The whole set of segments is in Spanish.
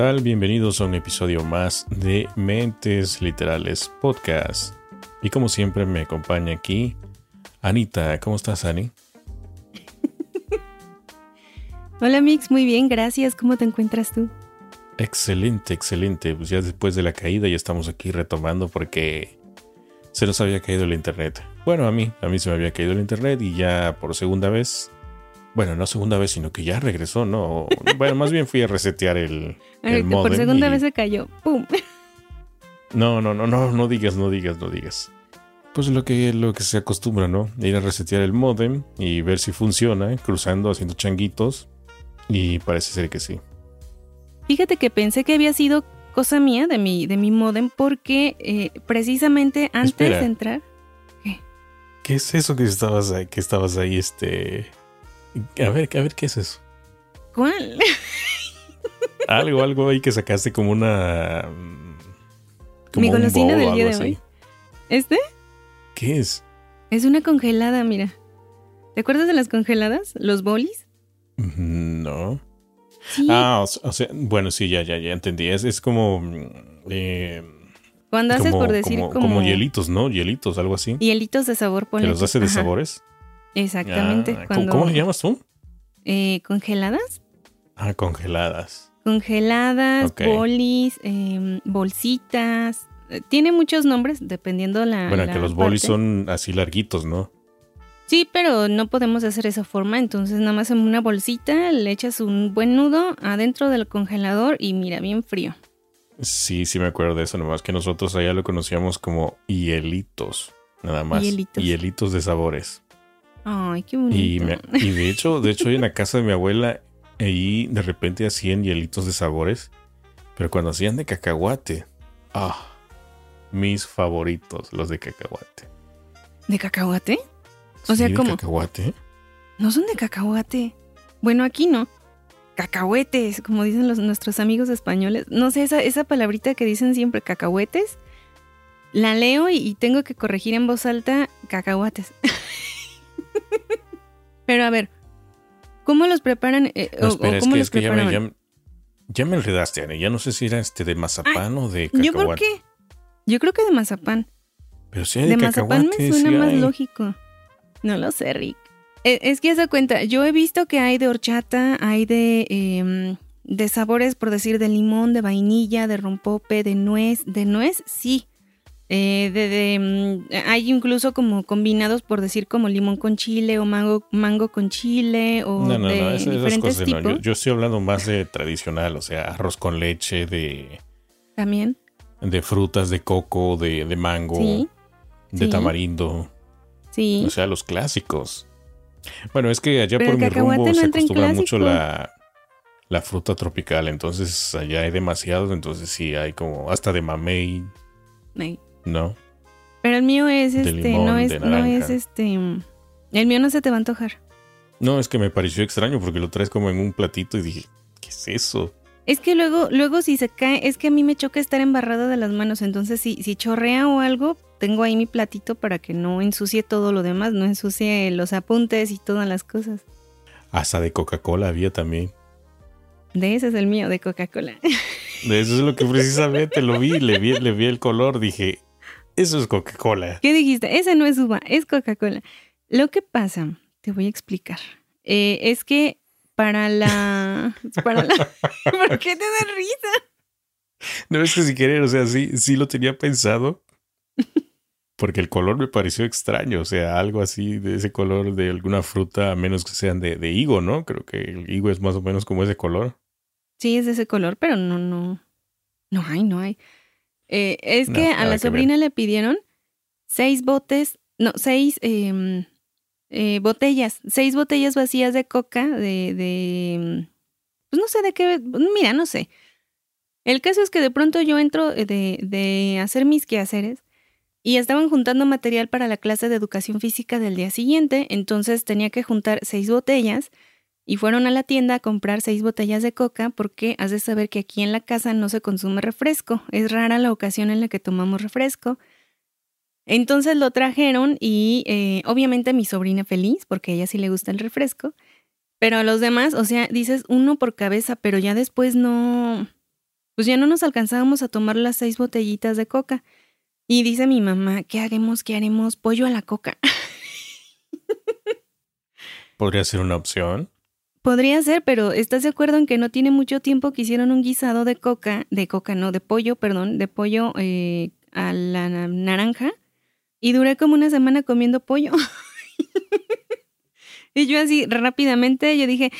Tal? Bienvenidos a un episodio más de Mentes Literales Podcast. Y como siempre me acompaña aquí Anita. ¿Cómo estás, Ani? Hola, Mix. Muy bien, gracias. ¿Cómo te encuentras tú? Excelente, excelente. Pues ya después de la caída ya estamos aquí retomando porque se nos había caído el internet. Bueno, a mí, a mí se me había caído el internet y ya por segunda vez bueno, no segunda vez, sino que ya regresó, ¿no? Bueno, más bien fui a resetear el, el modem Por segunda vez se cayó. ¡Pum! No, no, no, no, no digas, no digas, no digas. Pues lo que, lo que se acostumbra, ¿no? Ir a resetear el modem y ver si funciona, cruzando, haciendo changuitos. Y parece ser que sí. Fíjate que pensé que había sido cosa mía de mi, de mi modem porque eh, precisamente antes de entrar... ¿Qué? ¿Qué es eso que estabas ahí, que estabas ahí, este... A ver, a ver, ¿qué es eso? ¿Cuál? algo, algo ahí que sacaste como una. Como Mi golosina del día de hoy. ¿Este? ¿Qué es? Es una congelada, mira. ¿Te acuerdas de las congeladas? ¿Los bolis? No. Ah, o, sea, bueno, sí, ya, ya, ya entendí. Es, es como. Eh, Cuando haces por decir como, como, hielitos, ¿no? Hielitos, algo así. Hielitos de sabor, ¿Que los hace de sabores? Exactamente. Ah, ¿Cómo le llamas tú? Eh, ¿Congeladas? Ah, congeladas. Congeladas, bolis, em, bolsitas. Eh, tiene muchos nombres dependiendo la. Bueno, que los bolis son así larguitos, ¿no? Sí, pero no podemos hacer esa forma. Entonces, nada más en una bolsita le echas un buen nudo adentro del congelador y mira, bien frío. Sí, sí me acuerdo de eso, nomás que nosotros allá lo conocíamos como hielitos, nada más. Hielitos. Hielitos de sabores. Ay, qué bonito. Y, de hecho, de hecho, en la casa de mi abuela, ahí de repente hacían hielitos de sabores. Pero cuando hacían de cacahuate, ah, mis favoritos, los de cacahuate. ¿De cacahuate? O sea, ¿cómo? ¿De cacahuate? No son de cacahuate. Bueno, aquí no. Cacahuetes, como dicen los, nuestros amigos españoles. No sé, esa, esa palabrita que dicen siempre, cacahuetes. La leo y, y tengo que corregir en voz alta cacahuates. Pero a ver, ¿cómo los preparan? Eh, no, espera, es que, es que ya, me, ya, me, enredaste, Ana. Ya no sé si era este de mazapán o de cacahuate. ¿Yo por qué? Yo creo que de mazapán. Pero si hay de, de mazapán me suena más lógico. No lo sé, Rick. Eh, es que esa cuenta, yo he visto que hay de horchata, hay de, em, de sabores, por decir, de limón, de vainilla, de rompope, de nuez. De nuez, sí. Eh, de, mm, hay incluso como combinados, por decir, como limón con chile o mango, mango con chile o no, no, de no, diferentes cosas, tipos. No. Yo, yo, estoy hablando más de tradicional, o sea, arroz con leche, de... También. De frutas, de coco, de, de mango, ¿Sí? de sí. tamarindo. Sí. O sea, los clásicos. Bueno, es que allá Pero por mi rumbo se acostumbra mucho la, la fruta tropical, entonces allá hay demasiados, entonces sí hay como hasta de mamey. May. No. Pero el mío es este, no es, no es este. El mío no se te va a antojar. No, es que me pareció extraño porque lo traes como en un platito y dije, ¿qué es eso? Es que luego, luego si se cae, es que a mí me choca estar embarrada de las manos, entonces si, si chorrea o algo, tengo ahí mi platito para que no ensucie todo lo demás, no ensucie los apuntes y todas las cosas. Hasta de Coca-Cola había también. De ese es el mío, de Coca-Cola. De eso es lo que precisamente lo vi, le vi, le vi el color, dije, eso es Coca-Cola. ¿Qué dijiste? Esa no es uva, es Coca-Cola. Lo que pasa, te voy a explicar, eh, es que para la... Para la ¿Por qué te da risa? No, es que si querer, o sea, sí, sí lo tenía pensado. Porque el color me pareció extraño, o sea, algo así de ese color de alguna fruta, a menos que sean de, de higo, ¿no? Creo que el higo es más o menos como ese color. Sí, es de ese color, pero no, no. No hay, no hay. Eh, es que a la sobrina le pidieron seis botes, no, seis, eh, eh, botellas, seis botellas vacías de coca, de, de, pues no sé de qué, mira, no sé. El caso es que de pronto yo entro de, de hacer mis quehaceres y estaban juntando material para la clase de educación física del día siguiente, entonces tenía que juntar seis botellas y fueron a la tienda a comprar seis botellas de coca porque has de saber que aquí en la casa no se consume refresco, es rara la ocasión en la que tomamos refresco. Entonces lo trajeron y eh, obviamente mi sobrina feliz, porque a ella sí le gusta el refresco, pero a los demás, o sea, dices uno por cabeza, pero ya después no, pues ya no nos alcanzábamos a tomar las seis botellitas de coca. Y dice mi mamá, ¿qué haremos? ¿Qué haremos? Pollo a la coca. Podría ser una opción. Podría ser, pero ¿estás de acuerdo en que no tiene mucho tiempo que hicieron un guisado de coca, de coca, no, de pollo, perdón, de pollo eh, a la naranja? Y duré como una semana comiendo pollo. y yo así rápidamente, yo dije,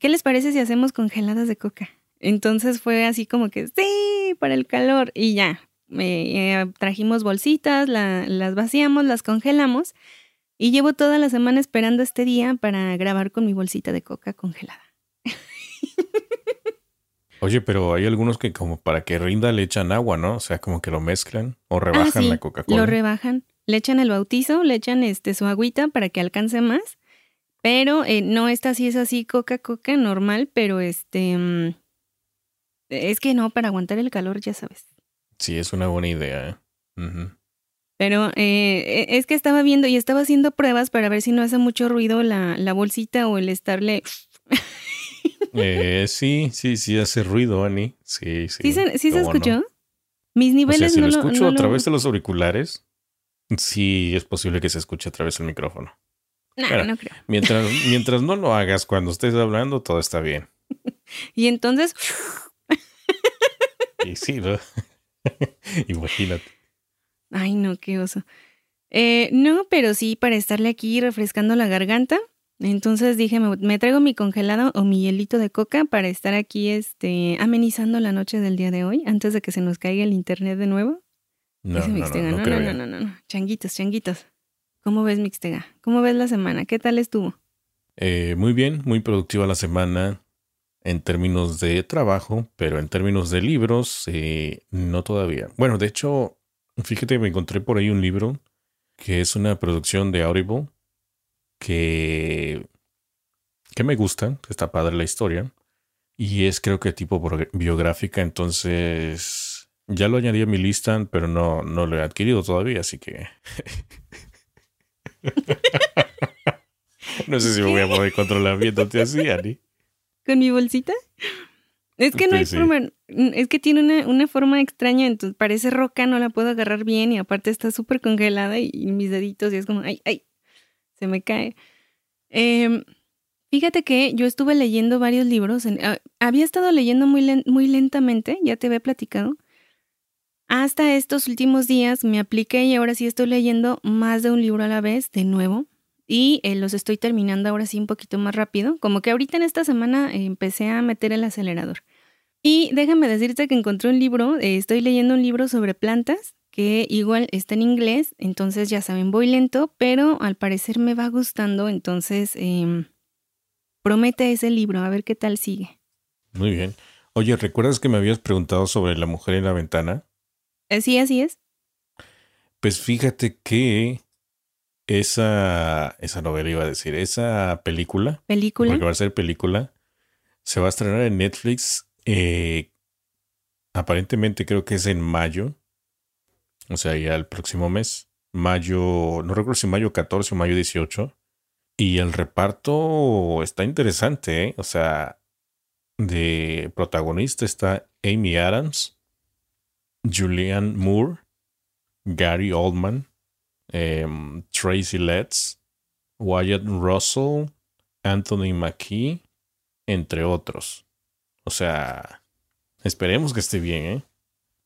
¿qué les parece si hacemos congeladas de coca? Entonces fue así como que, sí, para el calor. Y ya, eh, trajimos bolsitas, las vaciamos, las congelamos. Y llevo toda la semana esperando este día para grabar con mi bolsita de coca congelada. Oye, pero hay algunos que como para que rinda le echan agua, ¿no? O sea, como que lo mezclan o rebajan ah, la Coca-Cola. Lo rebajan le echan el bautizo, le echan este su agüita para que alcance más. Pero eh, no esta así es así coca-coca normal, pero este mm, es que no, para aguantar el calor, ya sabes. Sí, es una buena idea. ¿eh? Pero eh, e, es que estaba viendo y estaba haciendo pruebas para ver si no hace mucho ruido la, la bolsita o el estarle... eh, sí, sí, sí hace ruido, Ani. Sí, sí. ¿Sí se, ¿sí se escuchó? Mis niveles o sea, si lo no escucho no a través de los auriculares. Sí, es posible que se escuche a través del micrófono. No, no creo. Mientras, mientras no lo hagas cuando estés hablando, todo está bien. Y entonces, Y sí, ¿no? Imagínate. Ay no, qué oso. Eh, no, pero sí para estarle aquí refrescando la garganta. Entonces dije, me, me traigo mi congelado o mi hielito de coca para estar aquí este, amenizando la noche del día de hoy antes de que se nos caiga el internet de nuevo. No, no, no, Mixtega, no, no, no, ya. no, no, no. Changuitos, changuitos. ¿Cómo ves, Mixtega? ¿Cómo ves la semana? ¿Qué tal estuvo? Eh, muy bien, muy productiva la semana en términos de trabajo, pero en términos de libros, eh, no todavía. Bueno, de hecho, fíjate, me encontré por ahí un libro que es una producción de Audible que, que me gusta, está padre la historia, y es creo que tipo biográfica, entonces ya lo añadí a mi lista, pero no, no lo he adquirido todavía, así que... no sé si me voy a poder controlar viéndote así, Ani. ¿Con mi bolsita? Es que no hay sí. forma, es que tiene una, una forma extraña, entonces parece roca, no la puedo agarrar bien y aparte está súper congelada y, y mis deditos y es como, ay, ay, se me cae. Em, fíjate que yo estuve leyendo varios libros, en- ah, había estado leyendo muy, len- muy lentamente, ya te había platicado. Hasta estos últimos días me apliqué y ahora sí estoy leyendo más de un libro a la vez, de nuevo. Y eh, los estoy terminando ahora sí un poquito más rápido. Como que ahorita en esta semana eh, empecé a meter el acelerador. Y déjame decirte que encontré un libro, eh, estoy leyendo un libro sobre plantas, que igual está en inglés, entonces ya saben, voy lento, pero al parecer me va gustando, entonces em, promete ese libro, a ver qué tal sigue. Muy bien. Oye, ¿recuerdas que me habías preguntado sobre la mujer en la ventana? Eh, Sí, así es. Pues fíjate que esa, esa novela iba a decir, esa película, Película. porque va a ser película, se va a estrenar en Netflix. Eh, aparentemente creo que es en mayo, o sea, ya el próximo mes. Mayo, no recuerdo si mayo 14 o mayo 18. Y el reparto está interesante, ¿eh? O sea, de protagonista está Amy Adams, Julianne Moore, Gary Oldman, em, Tracy Letts, Wyatt Russell, Anthony McKee, entre otros. O sea, esperemos que esté bien, ¿eh?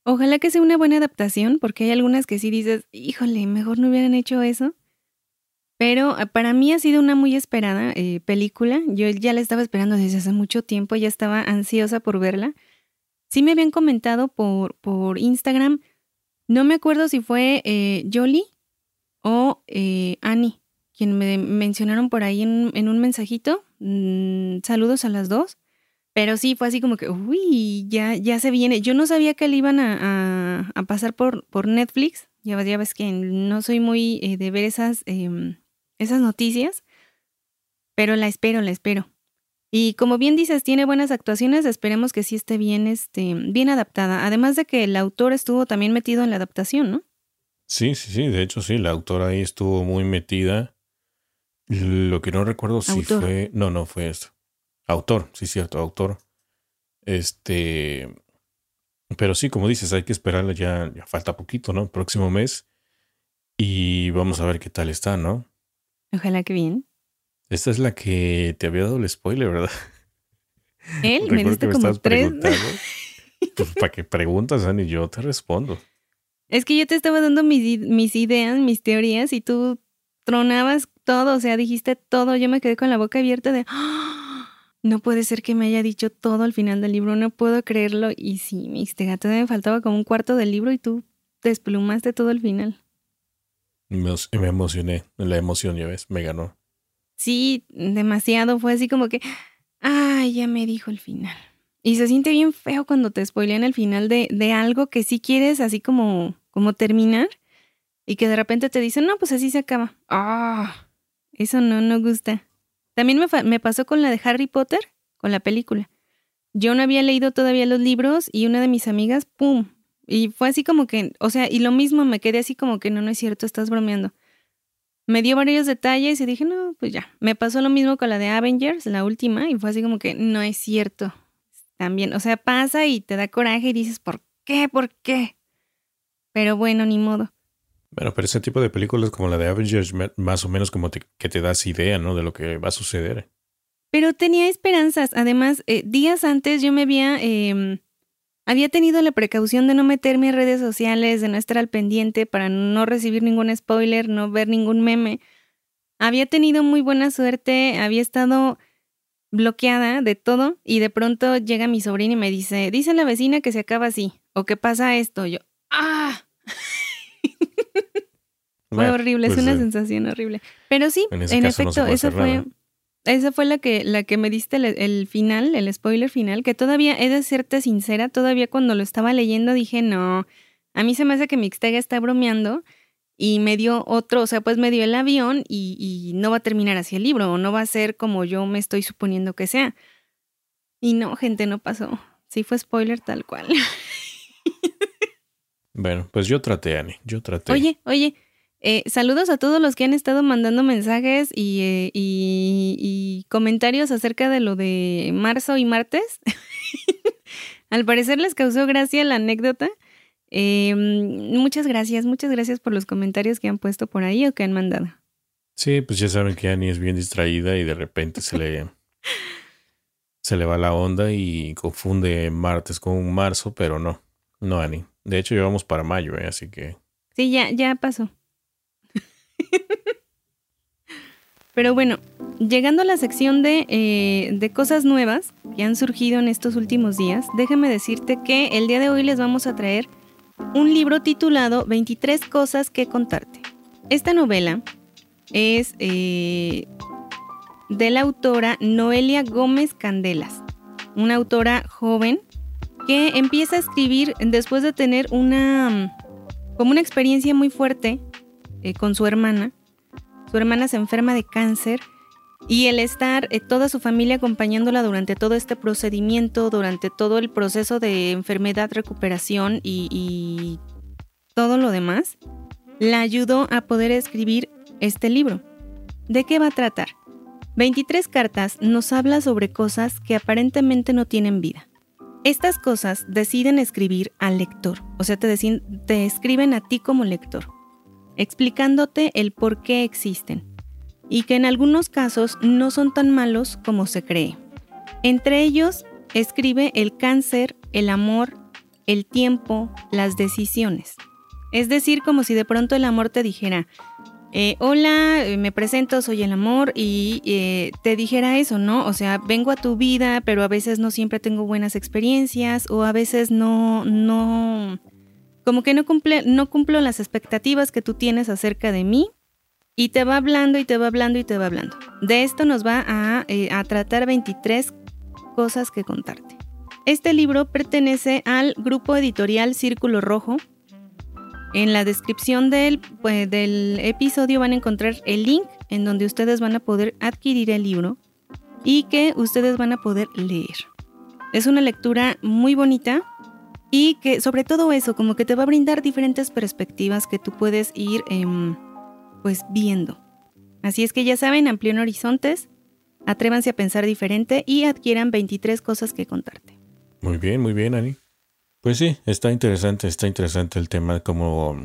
Ojalá que sea una buena adaptación, porque hay algunas que sí dices, híjole, mejor no hubieran hecho eso. Pero eh, para mí ha sido una muy esperada eh, película. Yo ya la estaba esperando desde hace mucho tiempo, ya estaba ansiosa por verla. Sí me habían comentado por, por Instagram, no me acuerdo si fue eh, Jolie o eh, Annie quien me mencionaron por ahí en, un mensajito. Mm, saludos a las dos. Pero sí, fue así como que, uy, ya, ya se viene. Yo no sabía que le iban a, pasar por, por Netflix. Ya, ya, ves que no soy muy eh, de ver esas, em, esas noticias. Pero la espero, la espero. Y como bien dices, tiene buenas actuaciones, esperemos que sí esté bien, este, bien adaptada. Además de que el autor estuvo también metido en la adaptación, ¿no? Sí, sí, sí, de hecho sí, la autora ahí estuvo muy metida. Lo que no recuerdo si fue, no, no fue esto. Autor, sí, cierto, autor. Este, pero sí, como dices, hay que esperarla ya, ya falta poquito, ¿no? Próximo mes. Y vamos a ver qué tal está, ¿no? Ojalá que bien. Esta es la que te había dado el spoiler, ¿verdad? Él me diste como tres. Pues, ¿Para qué preguntas, Ani? Yo te respondo. Es que yo te estaba dando mis, mis ideas, mis teorías, y tú tronabas todo, o sea, dijiste todo. Yo me quedé con la boca abierta de. ¡Ah! No puede ser que me haya dicho todo al final del libro, no puedo creerlo. Y sí, mi gato me faltaba como un cuarto del libro y tú desplumaste todo al final. Me, me emocioné, la emoción, ya ves, me ganó. Sí, demasiado. Fue así como que, ay, ya me dijo el final. Y se siente bien feo cuando te spoilean el final de, de algo que sí quieres así como, como terminar y que de repente te dicen, no, pues así se acaba. Ah, eso no, no gusta. También me, pasó con la de Harry Potter, con la película. Yo no había leído todavía los libros y una de mis amigas, ¡pum! Y fue así como que, o sea, y lo mismo me quedé así como que no, no es cierto, estás bromeando me dio varios detalles y dije, no, pues ya. Me pasó lo mismo con la de Avengers, la última, y fue así como que no es cierto. También, o sea, pasa y te da coraje y dices, ¿por qué? ¿Por qué? Pero bueno, ni modo. Bueno, pero ese tipo de películas como la de Avengers, más o menos como que te das idea, ¿no? De lo que va a suceder. Pero tenía esperanzas. Además, eh, días antes yo me había em, había tenido la precaución de no meterme en redes sociales, de no estar al pendiente para no recibir ningún spoiler, no ver ningún meme. Había tenido muy buena suerte, había estado bloqueada de todo y de pronto llega mi sobrina y me dice, dice la vecina que se acaba así o que pasa esto. Yo, ¡ah! Fue horrible, es pues, una sensación horrible. Pero sí, en, efecto, eso fue... Esa fue la que, la que me diste el, final, el spoiler final, que todavía, he de serte sincera, todavía cuando lo estaba leyendo dije, no, a mí se me hace que Mixtega está bromeando y me dio otro, o sea, pues me dio el avión y, y no va a terminar así el libro, o no va a ser como yo me estoy suponiendo que sea. Y no, gente, no pasó. Sí fue spoiler tal cual. Bueno, pues yo traté, Ani, yo traté. Oye, oye, eh, saludos a todos los que han estado mandando mensajes eh, y, comentarios acerca de lo de marzo y martes. Al parecer les causó gracia la anécdota. Eh, muchas gracias, muchas gracias por los comentarios que han puesto por ahí o que han mandado. Sí, pues ya saben que Annie es bien distraída y de repente se le, se le va la onda y confunde martes con marzo, pero no, no Annie. De hecho, llevamos para mayo, así que... Sí, ya, ya pasó. Pero bueno, llegando a la sección eh, de, cosas nuevas que han surgido en estos últimos días, déjame decirte que el día de hoy les vamos a traer un libro titulado 23 cosas que contarte. Esta novela es eh, de la autora Noelia Gómez Candelas, una autora joven que empieza a escribir después de tener una como una experiencia muy fuerte eh, con su hermana. Su hermana se enferma de cáncer y el estar eh, toda su familia acompañándola durante todo este procedimiento, durante todo el proceso de enfermedad, recuperación y, todo lo demás, la ayudó a poder escribir este libro. ¿De qué va a tratar? 23 cartas nos habla sobre cosas que aparentemente no tienen vida. Estas cosas deciden escribir al lector, o sea, te, te escriben a ti como lector explicándote el por qué existen, y que en algunos casos no son tan malos como se cree. Entre ellos, escribe el cáncer, el amor, el tiempo, las decisiones. Es decir, como si de pronto el amor te dijera, eh, hola, eh, me presento, soy el amor y eh, te dijera eso, ¿no? O sea, vengo a tu vida, pero a veces no siempre tengo buenas experiencias o a veces no, no, como que no, cumple, no cumplo las expectativas que tú tienes acerca de mí Y te va hablando y te va hablando y te va hablando. De esto nos va a, eh, a tratar 23 cosas que contarte. Este libro pertenece al grupo editorial Círculo Rojo. En la descripción pues, del episodio van a encontrar el link en donde ustedes van a poder adquirir el libro y que ustedes van a poder leer. Es una lectura muy bonita y que sobre todo eso, como que te va a brindar diferentes perspectivas que tú puedes ir em, pues viendo. Así es que ya saben, amplíen horizontes, atrévanse a pensar diferente y adquieran 23 cosas que contarte. Muy bien, muy bien, Ani. Pues sí, está interesante, está interesante el tema como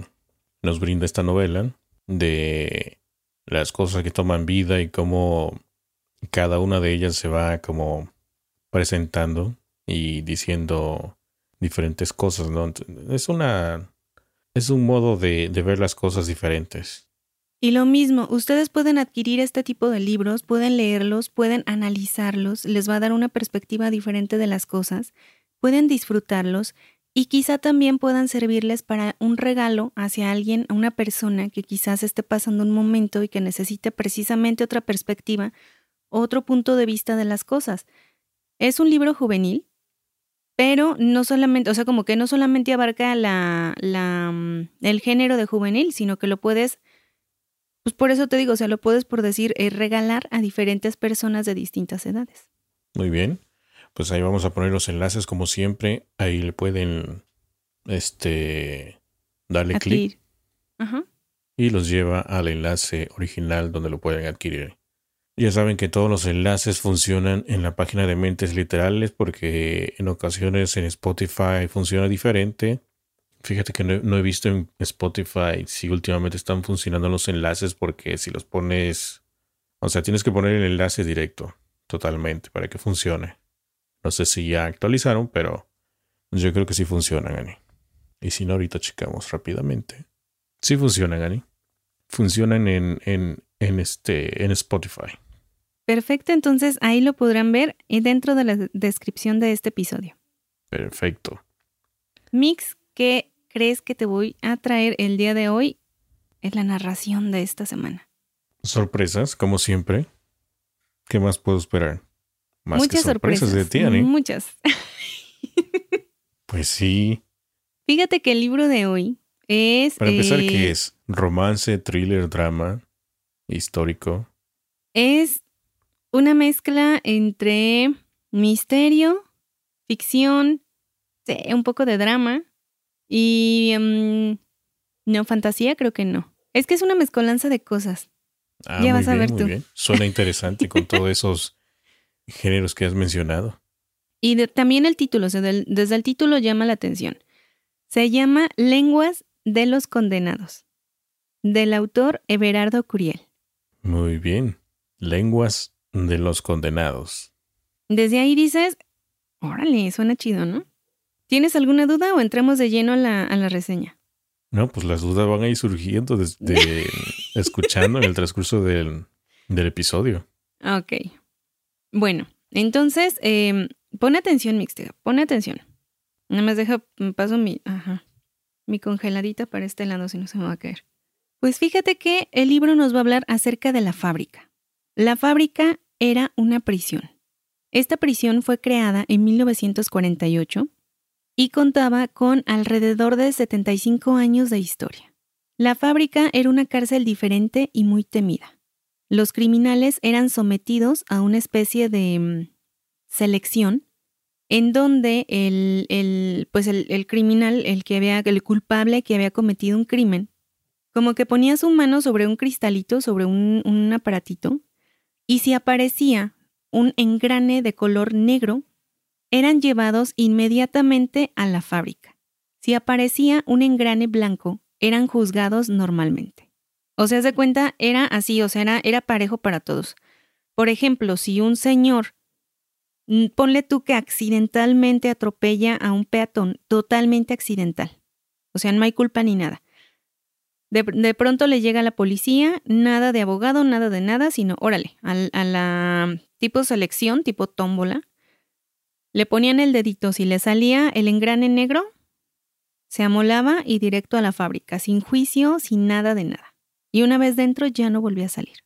nos brinda esta novela de las cosas que toman vida y cómo cada una de ellas se va como presentando y diciendo diferentes cosas, ¿no? Es una es un modo de, de ver las cosas diferentes. Y lo mismo, ustedes pueden adquirir este tipo de libros, pueden leerlos, pueden analizarlos, les va a dar una perspectiva diferente de las cosas, pueden disfrutarlos y quizá también puedan servirles para un regalo hacia alguien, a una persona que quizás esté pasando un momento y que necesite precisamente otra perspectiva, otro punto de vista de las cosas. Es un libro juvenil, pero no solamente, o sea, como que no solamente abarca la, la, mm, el género de juvenil, sino que lo puedes pues por eso te digo, o sea, lo puedes por decir eh, regalar a diferentes personas de distintas edades. Muy bien. Pues ahí vamos a poner los enlaces como siempre. Ahí le pueden este darle clic. Y los lleva al enlace original donde lo pueden adquirir. Ya saben que todos los enlaces funcionan en la página de Mentes Literales porque en ocasiones en Spotify funciona diferente Fíjate que no, he visto en Spotify si últimamente están funcionando los enlaces porque si los pones, o sea, tienes que poner el enlace directo totalmente para que funcione. No sé si ya actualizaron, pero yo creo que sí funcionan, Ani. Y si no, ahorita checamos rápidamente. Sí funcionan, Ani. Funcionan en, en, en, este, en Spotify. Perfecto, entonces ahí lo podrán ver dentro de la descripción de este episodio. Perfecto. Mix, que crees que te voy a traer el día de hoy es la narración de esta semana. Sorpresas, como siempre. ¿Qué más puedo esperar? Más Muchas sorpresas, de ti, Muchas. pues sí. Fíjate que el libro de hoy es... Para empezar, ¿qué eh, es? ¿Romance, thriller, drama, histórico? Es una mezcla entre misterio, ficción, un poco de drama y mm, no, fantasía creo que no. Es que es una mezcolanza de cosas. Ah, ya vas a ver tú. Suena interesante con todos esos géneros que has mencionado. Y también el título, o sea, desde el título llama la atención. Se llama Lenguas de los Condenados, del autor Everardo Curiel. Muy bien. Lenguas de los Condenados. Desde ahí dices, órale, suena chido, ¿no? ¿Tienes alguna duda o entramos de lleno a la, reseña? No, pues las dudas van a ir surgiendo desde escuchando en el transcurso del, episodio. Ok. Bueno, entonces, eh, pon atención, Mixtega, pon atención. Nada más deja, mm, paso mi, ajá, mi congeladita para este lado, si no se me va a caer. Pues fíjate que el libro nos va a hablar acerca de la fábrica. La fábrica era una prisión. Esta prisión fue creada en 1948 y contaba con alrededor de 75 años de historia. La fábrica era una cárcel diferente y muy temida. Los criminales eran sometidos a una especie de mm, selección en donde el, pues el, criminal, el que había, el culpable que había cometido un crimen, como que ponía su mano sobre un cristalito, sobre un, un aparatito, y si aparecía un engrane de color negro, eran llevados inmediatamente a la fábrica. Si aparecía un engrane blanco, eran juzgados normalmente. O sea, de cuenta, era así, o sea, era, parejo para todos. Por ejemplo, si un señor, mm, ponle tú que accidentalmente atropella a un peatón, totalmente accidental. O sea, no hay culpa ni nada. De, pronto le llega la policía, nada de abogado, nada de nada, sino, órale, a, a la tipo selección, tipo tómbola, le ponían el dedito, si le salía el engrane negro, se amolaba y directo a la fábrica, sin juicio, sin nada de nada. Y una vez dentro ya no volvía a salir.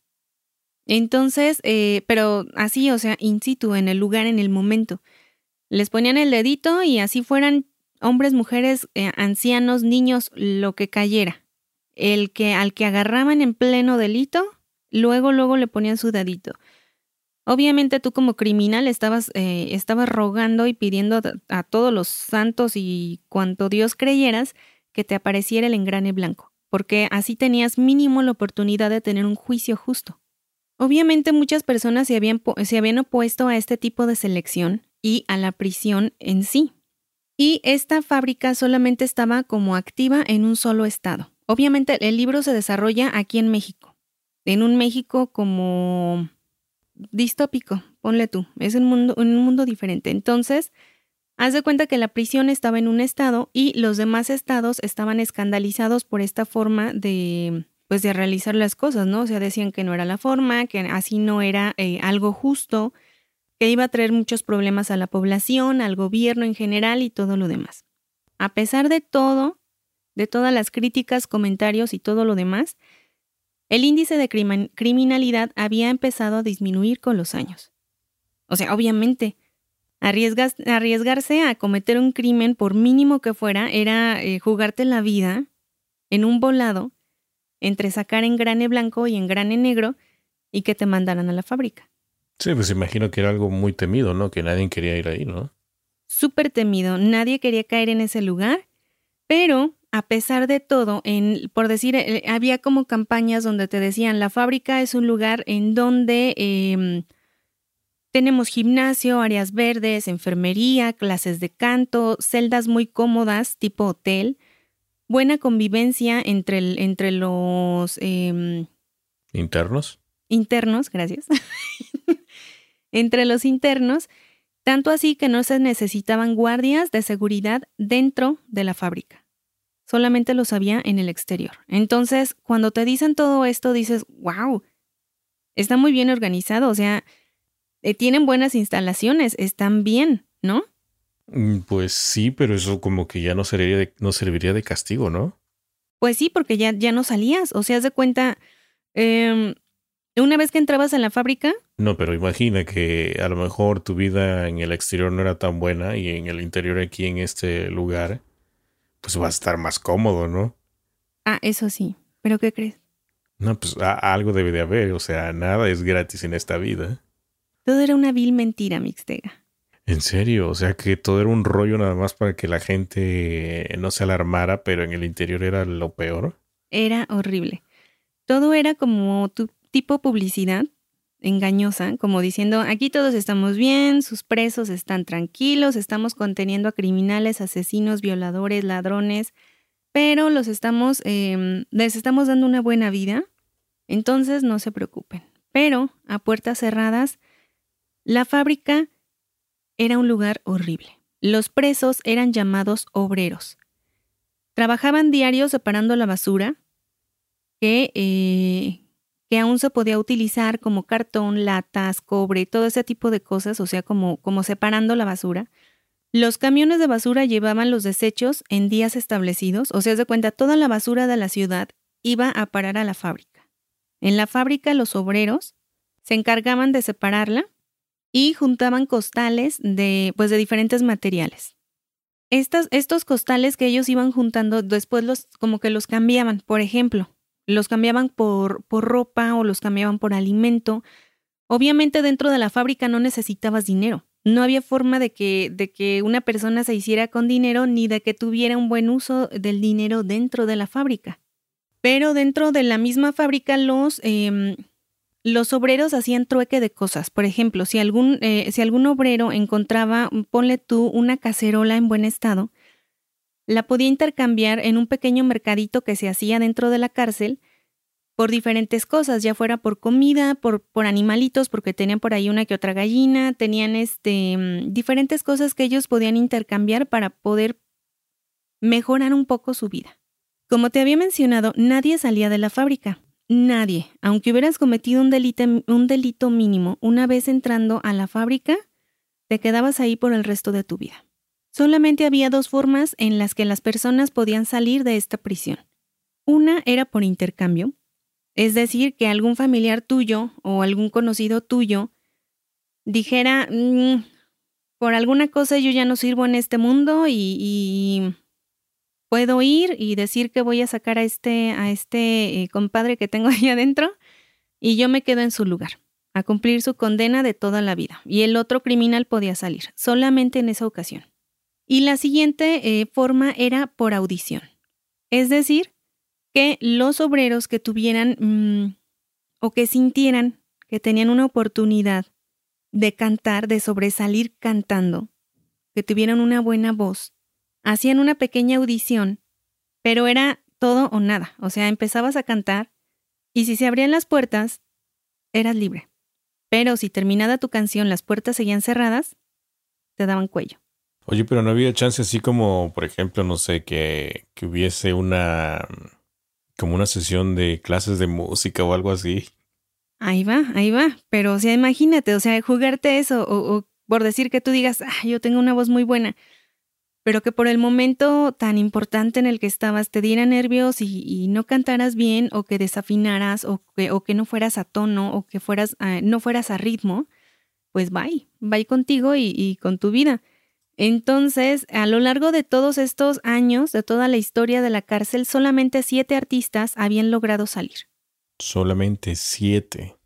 Entonces, eh, pero así, o sea, in situ, en el lugar, en el momento. Les ponían el dedito y así fueran hombres, mujeres, eh, ancianos, niños, lo que cayera. El que al que agarraban en pleno delito, luego, luego le ponían su dedito. Obviamente tú como criminal estabas, eh, estabas rogando y pidiendo a, todos los santos y cuanto Dios creyeras que te apareciera el engrane blanco, porque así tenías mínimo la oportunidad de tener un juicio justo. Obviamente muchas personas se habían, se habían opuesto a este tipo de selección y a la prisión en sí. Y esta fábrica solamente estaba como activa en un solo estado. Obviamente el libro se desarrolla aquí en México, en un México como distópico, ponle tú, es un mundo, un mundo diferente. Entonces, haz de cuenta que la prisión estaba en un estado y los demás estados estaban escandalizados por esta forma de, pues, de realizar las cosas, ¿no? O sea, decían que no era la forma, que así no era eh, algo justo, que iba a traer muchos problemas a la población, al gobierno en general y todo lo demás. A pesar de todo, de todas las críticas, comentarios y todo lo demás, el índice de criminalidad había empezado a disminuir con los años. O sea, obviamente, arriesgarse a cometer un crimen, por mínimo que fuera, era eh, jugarte la vida en un volado entre sacar en grane blanco y en grane negro y que te mandaran a la fábrica. Sí, pues imagino que era algo muy temido, ¿no? Que nadie quería ir ahí, ¿no? Súper temido, nadie quería caer en ese lugar, pero a pesar de todo, en, por decir, eh, había como campañas donde te decían, la fábrica es un lugar en donde em, tenemos gimnasio, áreas verdes, enfermería, clases de canto, celdas muy cómodas, tipo hotel, buena convivencia entre, el, entre los... Em, internos. Internos, gracias. entre los internos, tanto así que no se necesitaban guardias de seguridad dentro de la fábrica solamente lo sabía en el exterior. Entonces, cuando te dicen todo esto, dices, wow, está muy bien organizado, o sea, eh, tienen buenas instalaciones, están bien, ¿no? Mm, pues sí, pero eso como que ya no serviría de, no serviría de castigo, ¿no? Pues sí, porque ya, ya no salías, o sea, haz de cuenta, em, una vez que entrabas en la fábrica... No, pero imagina que a lo mejor tu vida en el exterior no era tan buena y en el interior aquí en este lugar pues va a estar más cómodo, ¿no? Ah, eso sí. ¿Pero qué crees? No, pues algo debe de haber, o sea, nada es gratis en esta vida. Todo era una vil mentira, Mixtega. En serio, o sea que todo era un rollo nada más para que la gente no se alarmara, pero en el interior era lo peor. Era horrible. Todo era como tu tipo publicidad engañosa, como diciendo, aquí todos estamos bien, sus presos están tranquilos, estamos conteniendo a criminales, asesinos, violadores, ladrones, pero los estamos, em, les estamos dando una buena vida, entonces no se preocupen. Pero a puertas cerradas, la fábrica era un lugar horrible. Los presos eran llamados obreros. Trabajaban diarios separando la basura, que, eh, que aún se podía utilizar como cartón, latas, cobre, todo ese tipo de cosas, o sea, como, como separando la basura. Los camiones de basura llevaban los desechos en días establecidos, o sea, de cuenta, toda la basura de la ciudad iba a parar a la fábrica. En la fábrica los obreros se encargaban de separarla y juntaban costales de, pues, de diferentes materiales. Estas, estos costales que ellos iban juntando, después los, como que los cambiaban. Por ejemplo, los cambiaban por, por ropa o los cambiaban por alimento. Obviamente dentro de la fábrica no necesitabas dinero. No había forma de que, de que una persona se hiciera con dinero ni de que tuviera un buen uso del dinero dentro de la fábrica. Pero dentro de la misma fábrica los, em, los obreros hacían trueque de cosas. Por ejemplo, si algún, eh, si algún obrero encontraba, ponle tú, una cacerola en buen estado, la podía intercambiar en un pequeño mercadito que se hacía dentro de la cárcel por diferentes cosas, ya fuera por comida, por, por animalitos, porque tenían por ahí una que otra gallina, tenían este, mm, diferentes cosas que ellos podían intercambiar para poder mejorar un poco su vida. Como te había mencionado, nadie salía de la fábrica. Nadie. Aunque hubieras cometido un delito, un delito mínimo, una vez entrando a la fábrica, te quedabas ahí por el resto de tu vida. Solamente había dos formas en las que las personas podían salir de esta prisión. Una era por intercambio, Es decir, que algún familiar tuyo o algún conocido tuyo dijera, mm, por alguna cosa yo ya no sirvo en este mundo y, puedo ir y decir que voy a sacar a este, a este eh, compadre que tengo ahí adentro y yo me quedo en su lugar a cumplir su condena de toda la vida. Y el otro criminal podía salir, solamente en esa ocasión. Y la siguiente eh, forma era por audición. Es decir, que los obreros que tuvieran mm, o que sintieran que tenían una oportunidad de cantar, de sobresalir cantando, que tuvieran una buena voz, hacían una pequeña audición, pero era todo o nada. O sea, empezabas a cantar y si se abrían las puertas, eras libre. Pero si terminada tu canción las puertas seguían cerradas, te daban cuello. Oye, pero no había chance así como, por ejemplo, no sé, que, que hubiese una como una sesión de clases de música o algo así. Ahí va, ahí va. Pero, o sea, imagínate, o sea, jugarte eso, o, o por decir que tú digas, ah, yo tengo una voz muy buena pero que por el momento tan importante en el que estabas te diera nervios y, no cantaras bien o que desafinaras o que, o que no fueras a tono o que fueras no fueras a ritmo, pues bye, bye contigo y, y con tu vida. Entonces, a lo largo de todos estos años, de toda la historia de la cárcel, solamente siete artistas habían logrado salir. Solamente siete.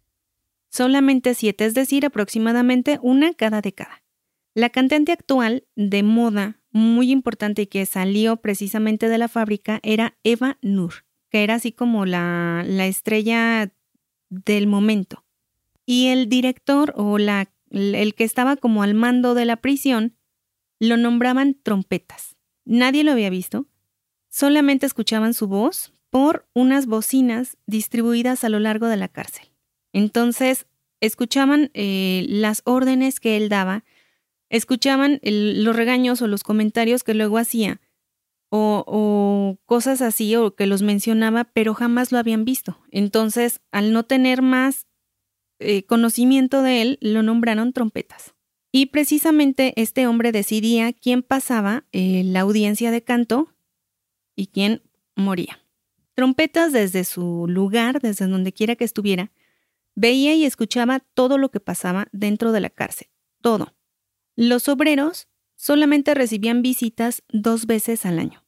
Solamente siete, es decir, aproximadamente una cada década. La cantante actual de moda muy importante y que salió precisamente de la fábrica era Eva Nur, que era así como la, la estrella del momento. Y el director o la, el que estaba como al mando de la prisión lo nombraban trompetas. Nadie lo había visto, solamente escuchaban su voz por unas bocinas distribuidas a lo largo de la cárcel. Entonces, escuchaban eh, las órdenes que él daba, escuchaban los regaños o los comentarios que luego hacía, o, cosas así, o que los mencionaba, pero jamás lo habían visto. Entonces, al no tener más eh, conocimiento de él, lo nombraron trompetas. Y precisamente este hombre decidía quién pasaba eh, la audiencia de canto y quién moría. Trompetas desde su lugar, desde donde quiera que estuviera, veía y escuchaba todo lo que pasaba dentro de la cárcel, todo. Los obreros solamente recibían visitas dos veces al año.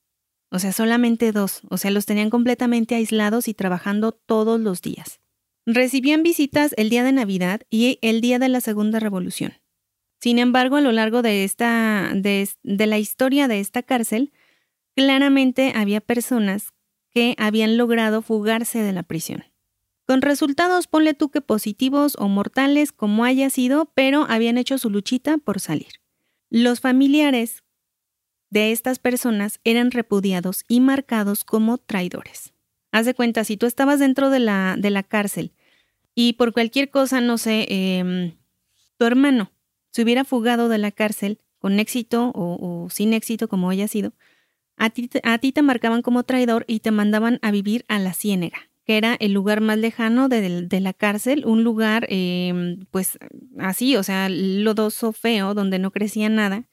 O sea, solamente dos. O sea, los tenían completamente aislados y trabajando todos los días. Recibían visitas el día de Navidad y el día de la Segunda Revolución. Sin embargo, a lo largo de, esta, de, de la historia de esta cárcel, claramente había personas que habían logrado fugarse de la prisión con resultados ponle tú que positivos o mortales como haya sido, pero habían hecho su luchita por salir. Los familiares de estas personas eran repudiados y marcados como traidores. Haz de cuenta, si tú estabas dentro de la, de la cárcel y por cualquier cosa, no sé, em, tu hermano se hubiera fugado de la cárcel con éxito o, sin éxito, como haya sido, a ti, te marcaban como traidor y te mandaban a vivir a la ciénega que era el lugar más lejano de, la cárcel, un lugar em, pues así, o sea, lodoso, feo, donde no crecía nada,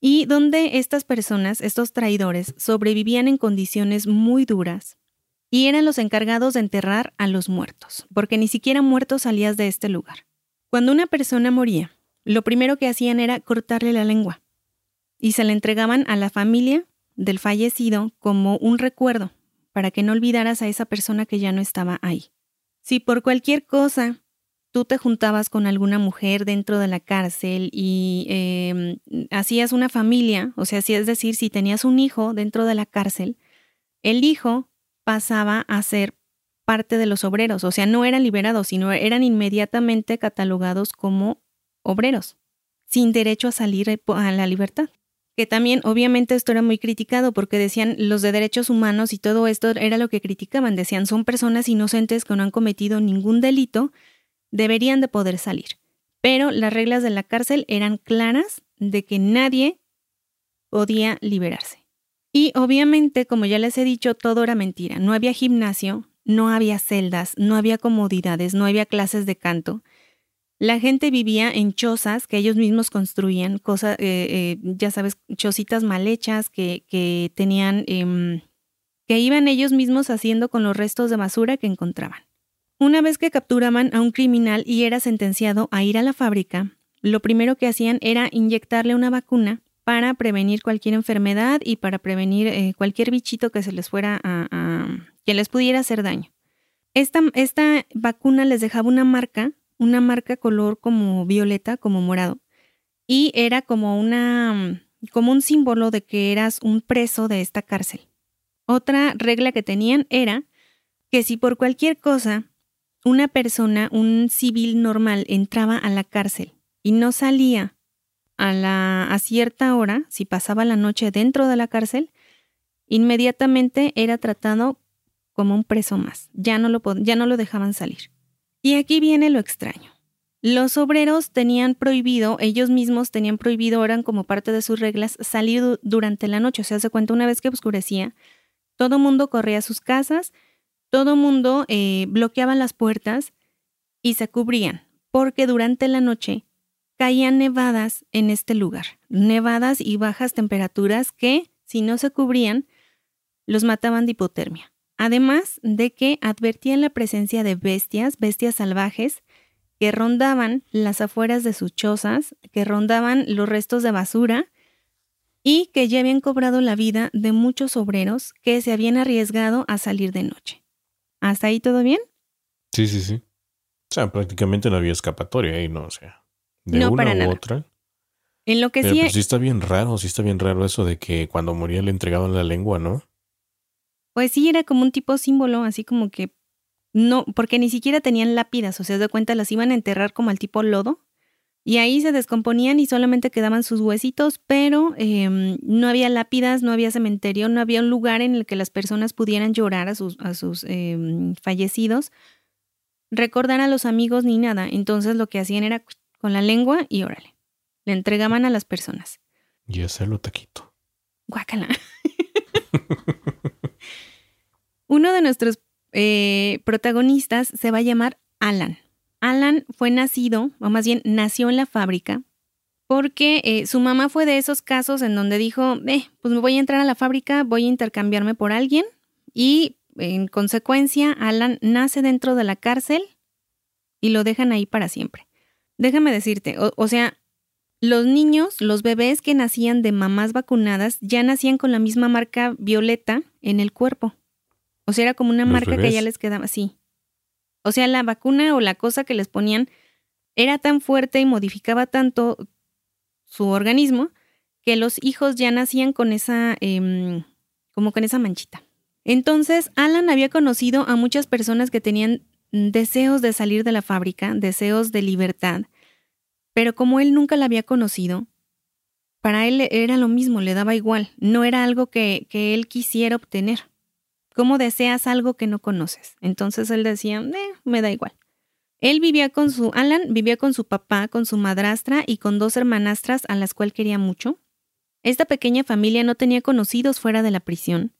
y donde estas personas, estos traidores, sobrevivían en condiciones muy duras y eran los encargados de enterrar a los muertos, porque ni siquiera muertos salías de este lugar. Cuando una persona moría, lo primero que hacían era cortarle la lengua y se la entregaban a la familia del fallecido como un recuerdo para que no olvidaras a esa persona que ya no estaba ahí. Si por cualquier cosa tú te juntabas con alguna mujer dentro de la cárcel y em, hacías una familia, o sea, si es decir, si tenías un hijo dentro de la cárcel, el hijo pasaba a ser parte de los obreros, o sea, no eran liberados, sino eran inmediatamente catalogados como obreros, sin derecho a salir a la libertad que también obviamente esto era muy criticado porque decían los de derechos humanos y todo esto era lo que criticaban, decían son personas inocentes que no han cometido ningún delito, deberían de poder salir. Pero las reglas de la cárcel eran claras de que nadie podía liberarse. Y obviamente, como ya les he dicho, todo era mentira. No había gimnasio, no había celdas, no había comodidades, no había clases de canto. La gente vivía en chozas que ellos mismos construían, cosas, eh, eh, ya sabes, chocitas mal hechas que, tenían, em, que iban ellos mismos haciendo con los restos de basura que encontraban. Una vez que capturaban a un criminal y era sentenciado a ir a la fábrica, lo primero que hacían era inyectarle una vacuna para prevenir cualquier enfermedad y para prevenir eh, cualquier bichito que se les fuera a, que les pudiera hacer daño. Esta vacuna les dejaba una marca, una marca color como violeta, como morado, y era como una como un símbolo de que eras un preso de esta cárcel. Otra regla que tenían era que si por cualquier cosa una persona, un civil normal, entraba a la cárcel y no salía a, la, a cierta hora, si pasaba la noche dentro de la cárcel, inmediatamente era tratado como un preso más. Ya no lo, ya no lo dejaban salir. Y aquí viene lo extraño. Los obreros tenían prohibido, ellos mismos tenían prohibido, eran como parte de sus reglas, salir durante la noche. O sea, se cuenta una vez que oscurecía, todo mundo corría a sus casas, todo mundo eh, bloqueaba las puertas y se cubrían, porque durante la noche caían nevadas en este lugar, nevadas y bajas temperaturas que, si no se cubrían, los mataban de hipotermia. Además de que advertían la presencia de bestias, bestias salvajes, que rondaban las afueras de sus chozas, que rondaban los restos de basura y que ya habían cobrado la vida de muchos obreros que se habían arriesgado a salir de noche. ¿Hasta ahí todo bien? Sí, sí, sí. O sea, prácticamente no había escapatoria ahí, ¿no? O sea de no, una para u otra. En lo que Pero sí, pues sí está bien raro, sí está bien raro eso de que cuando moría le entregaban la lengua, ¿no? Pues sí, era como un tipo símbolo, así como que no, porque ni siquiera tenían lápidas, o sea, de cuenta las iban a enterrar como al tipo lodo. Y ahí se descomponían y solamente quedaban sus huesitos, pero em, no había lápidas, no había cementerio, no había un lugar en el que las personas pudieran llorar a sus, a sus em, fallecidos, recordar a los amigos ni nada. Entonces lo que hacían era con la lengua y órale. Le entregaban a las personas. Y hacerlo taquito. Guácala. Uno de nuestros eh, protagonistas se va a llamar Alan. Alan fue nacido, o más bien nació en la fábrica, porque eh, su mamá fue de esos casos en donde dijo, eh, pues me voy a entrar a la fábrica, voy a intercambiarme por alguien, y en consecuencia Alan nace dentro de la cárcel y lo dejan ahí para siempre déjame decirte, o, sea, los niños, los bebés que nacían de mamás vacunadas ya nacían con la misma marca violeta en el cuerpo. O sea, era como una marca que ya les quedaba así. O sea, la vacuna o la cosa que les ponían era tan fuerte y modificaba tanto su organismo que los hijos ya nacían con esa, em, como con esa manchita. Entonces, Alan había conocido a muchas personas que tenían deseos de salir de la fábrica, deseos de libertad, pero como él nunca la había conocido, para él era lo mismo, le daba igual, no era algo que, que él quisiera obtener. ¿Cómo deseas algo que no conoces? Entonces él decía, eh, me da igual. Él vivía con su, Alan vivía con su papá, con su madrastra y con dos hermanastras a las cuales quería mucho. Esta pequeña familia no tenía conocidos fuera de la prisión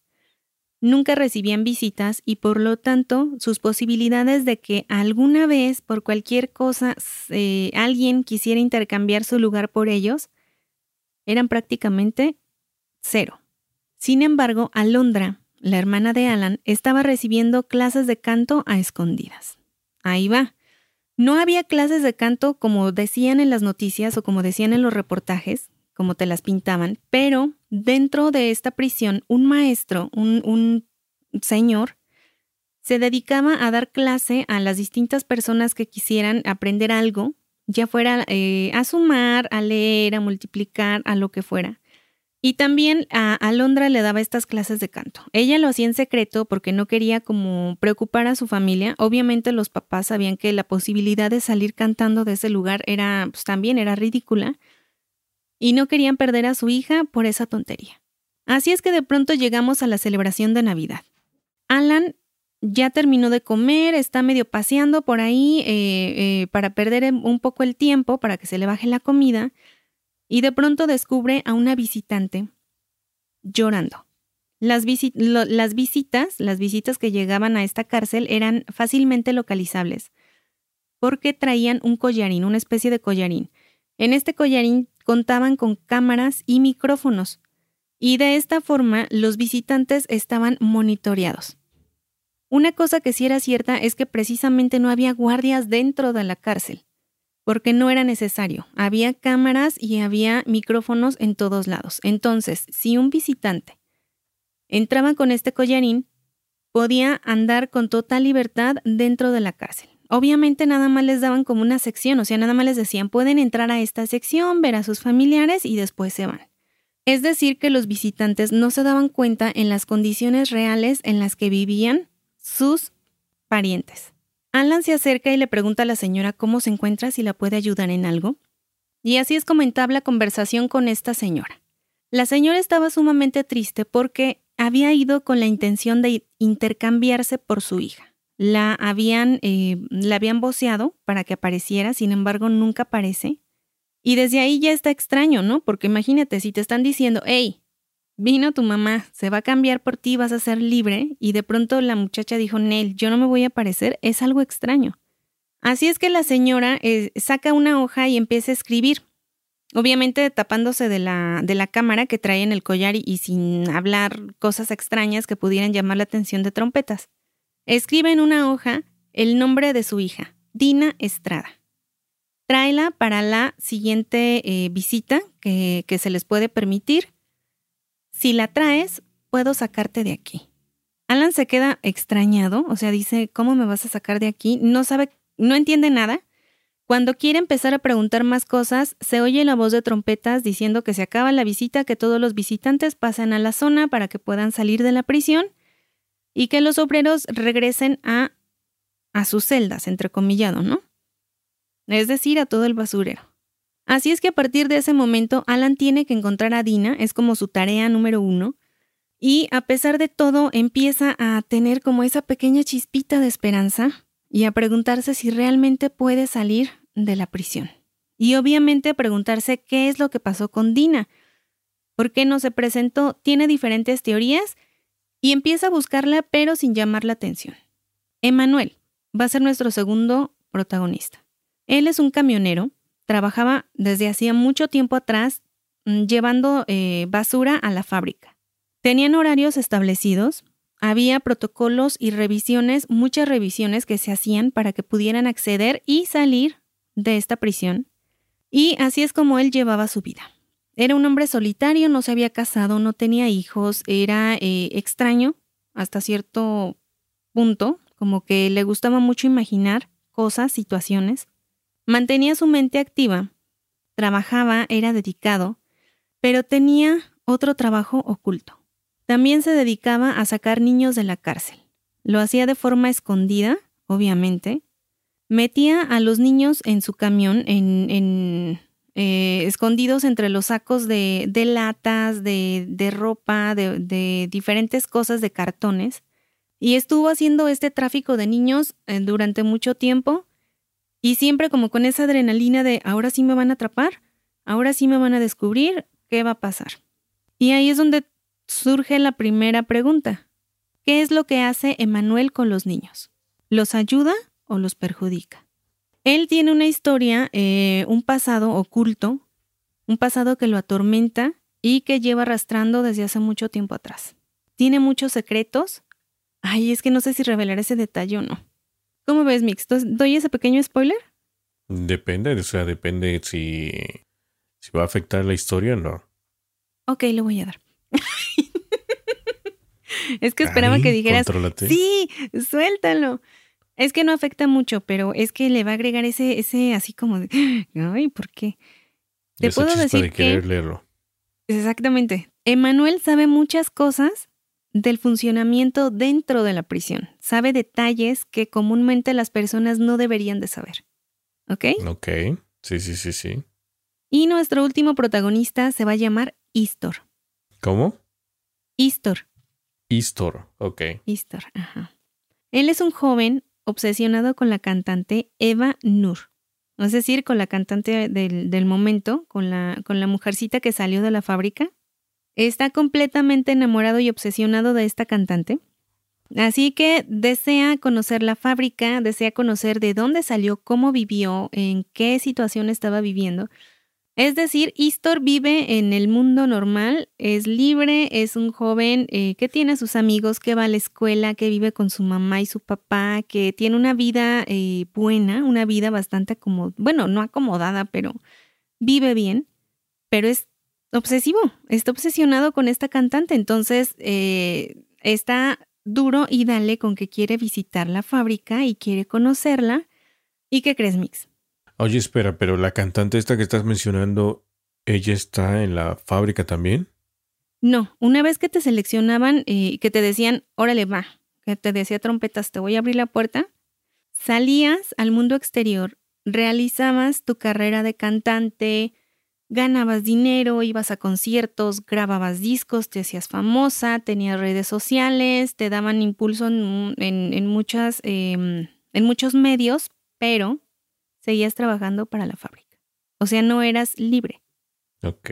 nunca recibían visitas y por lo tanto sus posibilidades de que alguna vez por cualquier cosa eh, alguien quisiera intercambiar su lugar por ellos eran prácticamente cero. Sin embargo, Alondra, la hermana de Alan, estaba recibiendo clases de canto a escondidas. Ahí va. No había clases de canto como decían en las noticias o como decían en los reportajes, como te las pintaban, pero dentro de esta prisión un maestro, un, señor, se dedicaba a dar clase a las distintas personas que quisieran aprender algo, ya fuera eh, a sumar, a leer, a multiplicar, a lo que fuera. Y también a Alondra le daba estas clases de canto. Ella lo hacía en secreto porque no quería como preocupar a su familia. Obviamente los papás sabían que la posibilidad de salir cantando de ese lugar era, pues también era ridícula y no querían perder a su hija por esa tontería. Así es que de pronto llegamos a la celebración de Navidad. Alan ya terminó de comer, está medio paseando por ahí eh, eh, para perder un poco el tiempo, para que se le baje la comida, y de pronto descubre a una visitante llorando. Las, visitas, las visitas que llegaban a esta cárcel eran fácilmente localizables, porque traían un collarín, una especie de collarín. En este collarín contaban con cámaras y micrófonos, y de esta forma los visitantes estaban monitoreados. Una cosa que sí era cierta es que precisamente no había guardias dentro de la cárcel, porque no era necesario. Había cámaras y había micrófonos en todos lados. Entonces, si un visitante entraba con este collarín, podía andar con total libertad dentro de la cárcel. Obviamente nada más les daban como una sección, o sea, nada más les decían, pueden entrar a esta sección, ver a sus familiares y después se van. Es decir, que los visitantes no se daban cuenta en las condiciones reales en las que vivían sus parientes. Alan se acerca y le pregunta a la señora cómo se encuentra, si la puede ayudar en algo. Y así es como entabla conversación con esta señora. La señora estaba sumamente triste porque había ido con la intención de intercambiarse por su hija. La habían, eh, la habían voceado para que apareciera, sin embargo nunca aparece. Y desde ahí ya está extraño, ¿no? Porque imagínate, si te están diciendo, hey, vino tu mamá, se va a cambiar por ti, vas a ser libre, y de pronto la muchacha dijo, Nel, yo no me voy a aparecer, es algo extraño. Así es que la señora eh, saca una hoja y empieza a escribir, obviamente tapándose de la, de la cámara que trae en el collar y, sin hablar cosas extrañas que pudieran llamar la atención de trompetas. Escribe en una hoja el nombre de su hija, Dina Estrada. Tráela para la siguiente eh, visita que, que se les puede permitir. Si la traes, puedo sacarte de aquí. Alan se queda extrañado, o sea, dice, ¿cómo me vas a sacar de aquí? No sabe, no entiende nada cuando quiere empezar a preguntar más cosas, se oye la voz de trompetas diciendo que se acaba la visita, que todos los visitantes pasen a la zona para que puedan salir de la prisión y que los obreros regresen a, a sus celdas, entrecomillado, ¿no? Es decir, a todo el basurero. Así es que a partir de ese momento, Alan tiene que encontrar a Dina, es como su tarea número uno, y a pesar de todo empieza a tener como esa pequeña chispita de esperanza y a preguntarse si realmente puede salir de la prisión. Y obviamente preguntarse qué es lo que pasó con Dina, por qué no se presentó, tiene diferentes teorías y empieza a buscarla pero sin llamar la atención. Emanuel va a ser nuestro segundo protagonista. Él es un camionero, trabajaba desde hacía mucho tiempo atrás mm, llevando eh, basura a la fábrica. Tenían horarios establecidos, había protocolos y revisiones, muchas revisiones que se hacían para que pudieran acceder y salir de esta prisión, y así es como él llevaba su vida. Era un hombre solitario, no se había casado, no tenía hijos, era eh, extraño hasta cierto punto, como que le gustaba mucho imaginar cosas, situaciones. Mantenía su mente activa, trabajaba, era dedicado, pero tenía otro trabajo oculto. También se dedicaba a sacar niños de la cárcel. Lo hacía de forma escondida, obviamente, metía a los niños en su camión, en, eh, escondidos entre los sacos de, latas, de, ropa, de, diferentes cosas de cartones. Y estuvo haciendo este tráfico de niños eh, durante mucho tiempo y siempre como con esa adrenalina de ahora sí me van a atrapar, ahora sí me van a descubrir, ¿qué va a pasar? Y ahí es donde surge la primera pregunta. ¿Qué es lo que hace Emanuel con los niños? ¿Los ayuda o los perjudica. Él tiene una historia, eh, un pasado oculto, un pasado que lo atormenta y que lleva arrastrando desde hace mucho tiempo atrás. Tiene muchos secretos. Ay, es que no sé si revelar ese detalle o no. ¿Cómo ves, Mix? ¿Doy ese pequeño spoiler? Depende, o sea, depende si, si va a afectar la historia o no. Ok, lo voy a dar. es que esperaba que dijeras. Sí, suéltalo. Es que no afecta mucho, pero es que le va a agregar ese, ese así como de, ay, ¿por qué? Te puedo decir de que leerlo. Exactamente. Emanuel sabe muchas cosas del funcionamiento dentro de la prisión. Sabe detalles que comúnmente las personas no deberían de saber. ¿Ok? Ok. Sí, sí, sí, sí. Y nuestro último protagonista se va a llamar Istor. ¿Cómo? Istor. Istor, ok. Istor, ajá. Él es un joven obsesionado con la cantante Eva Nur. Es decir, con la cantante del, momento, con la, con la mujercita que salió de la fábrica. Está completamente enamorado y obsesionado de esta cantante. Así que desea conocer la fábrica, desea conocer de dónde salió, cómo vivió, en qué situación estaba viviendo. Es decir, Istor vive en el mundo normal, es libre, es un joven eh, que tiene a sus amigos, que va a la escuela, que vive con su mamá y su papá, que tiene una vida eh, buena, una vida bastante como, bueno, no acomodada, pero vive bien, pero es obsesivo, está obsesionado con esta cantante, entonces eh, está duro y dale con que quiere visitar la fábrica y quiere conocerla. ¿Y qué crees, Mix? Oye, espera, pero la cantante esta que estás mencionando, ¿ella está en la fábrica también? No, una vez que te seleccionaban y que te decían, órale, va, que te decía trompetas, te voy a abrir la puerta, salías al mundo exterior, realizabas tu carrera de cantante, ganabas dinero, ibas a conciertos, grababas discos, te hacías famosa, tenías redes sociales, te daban impulso en, muchas, em, en muchos medios, pero seguías trabajando para la fábrica. O sea, no eras libre. Ok.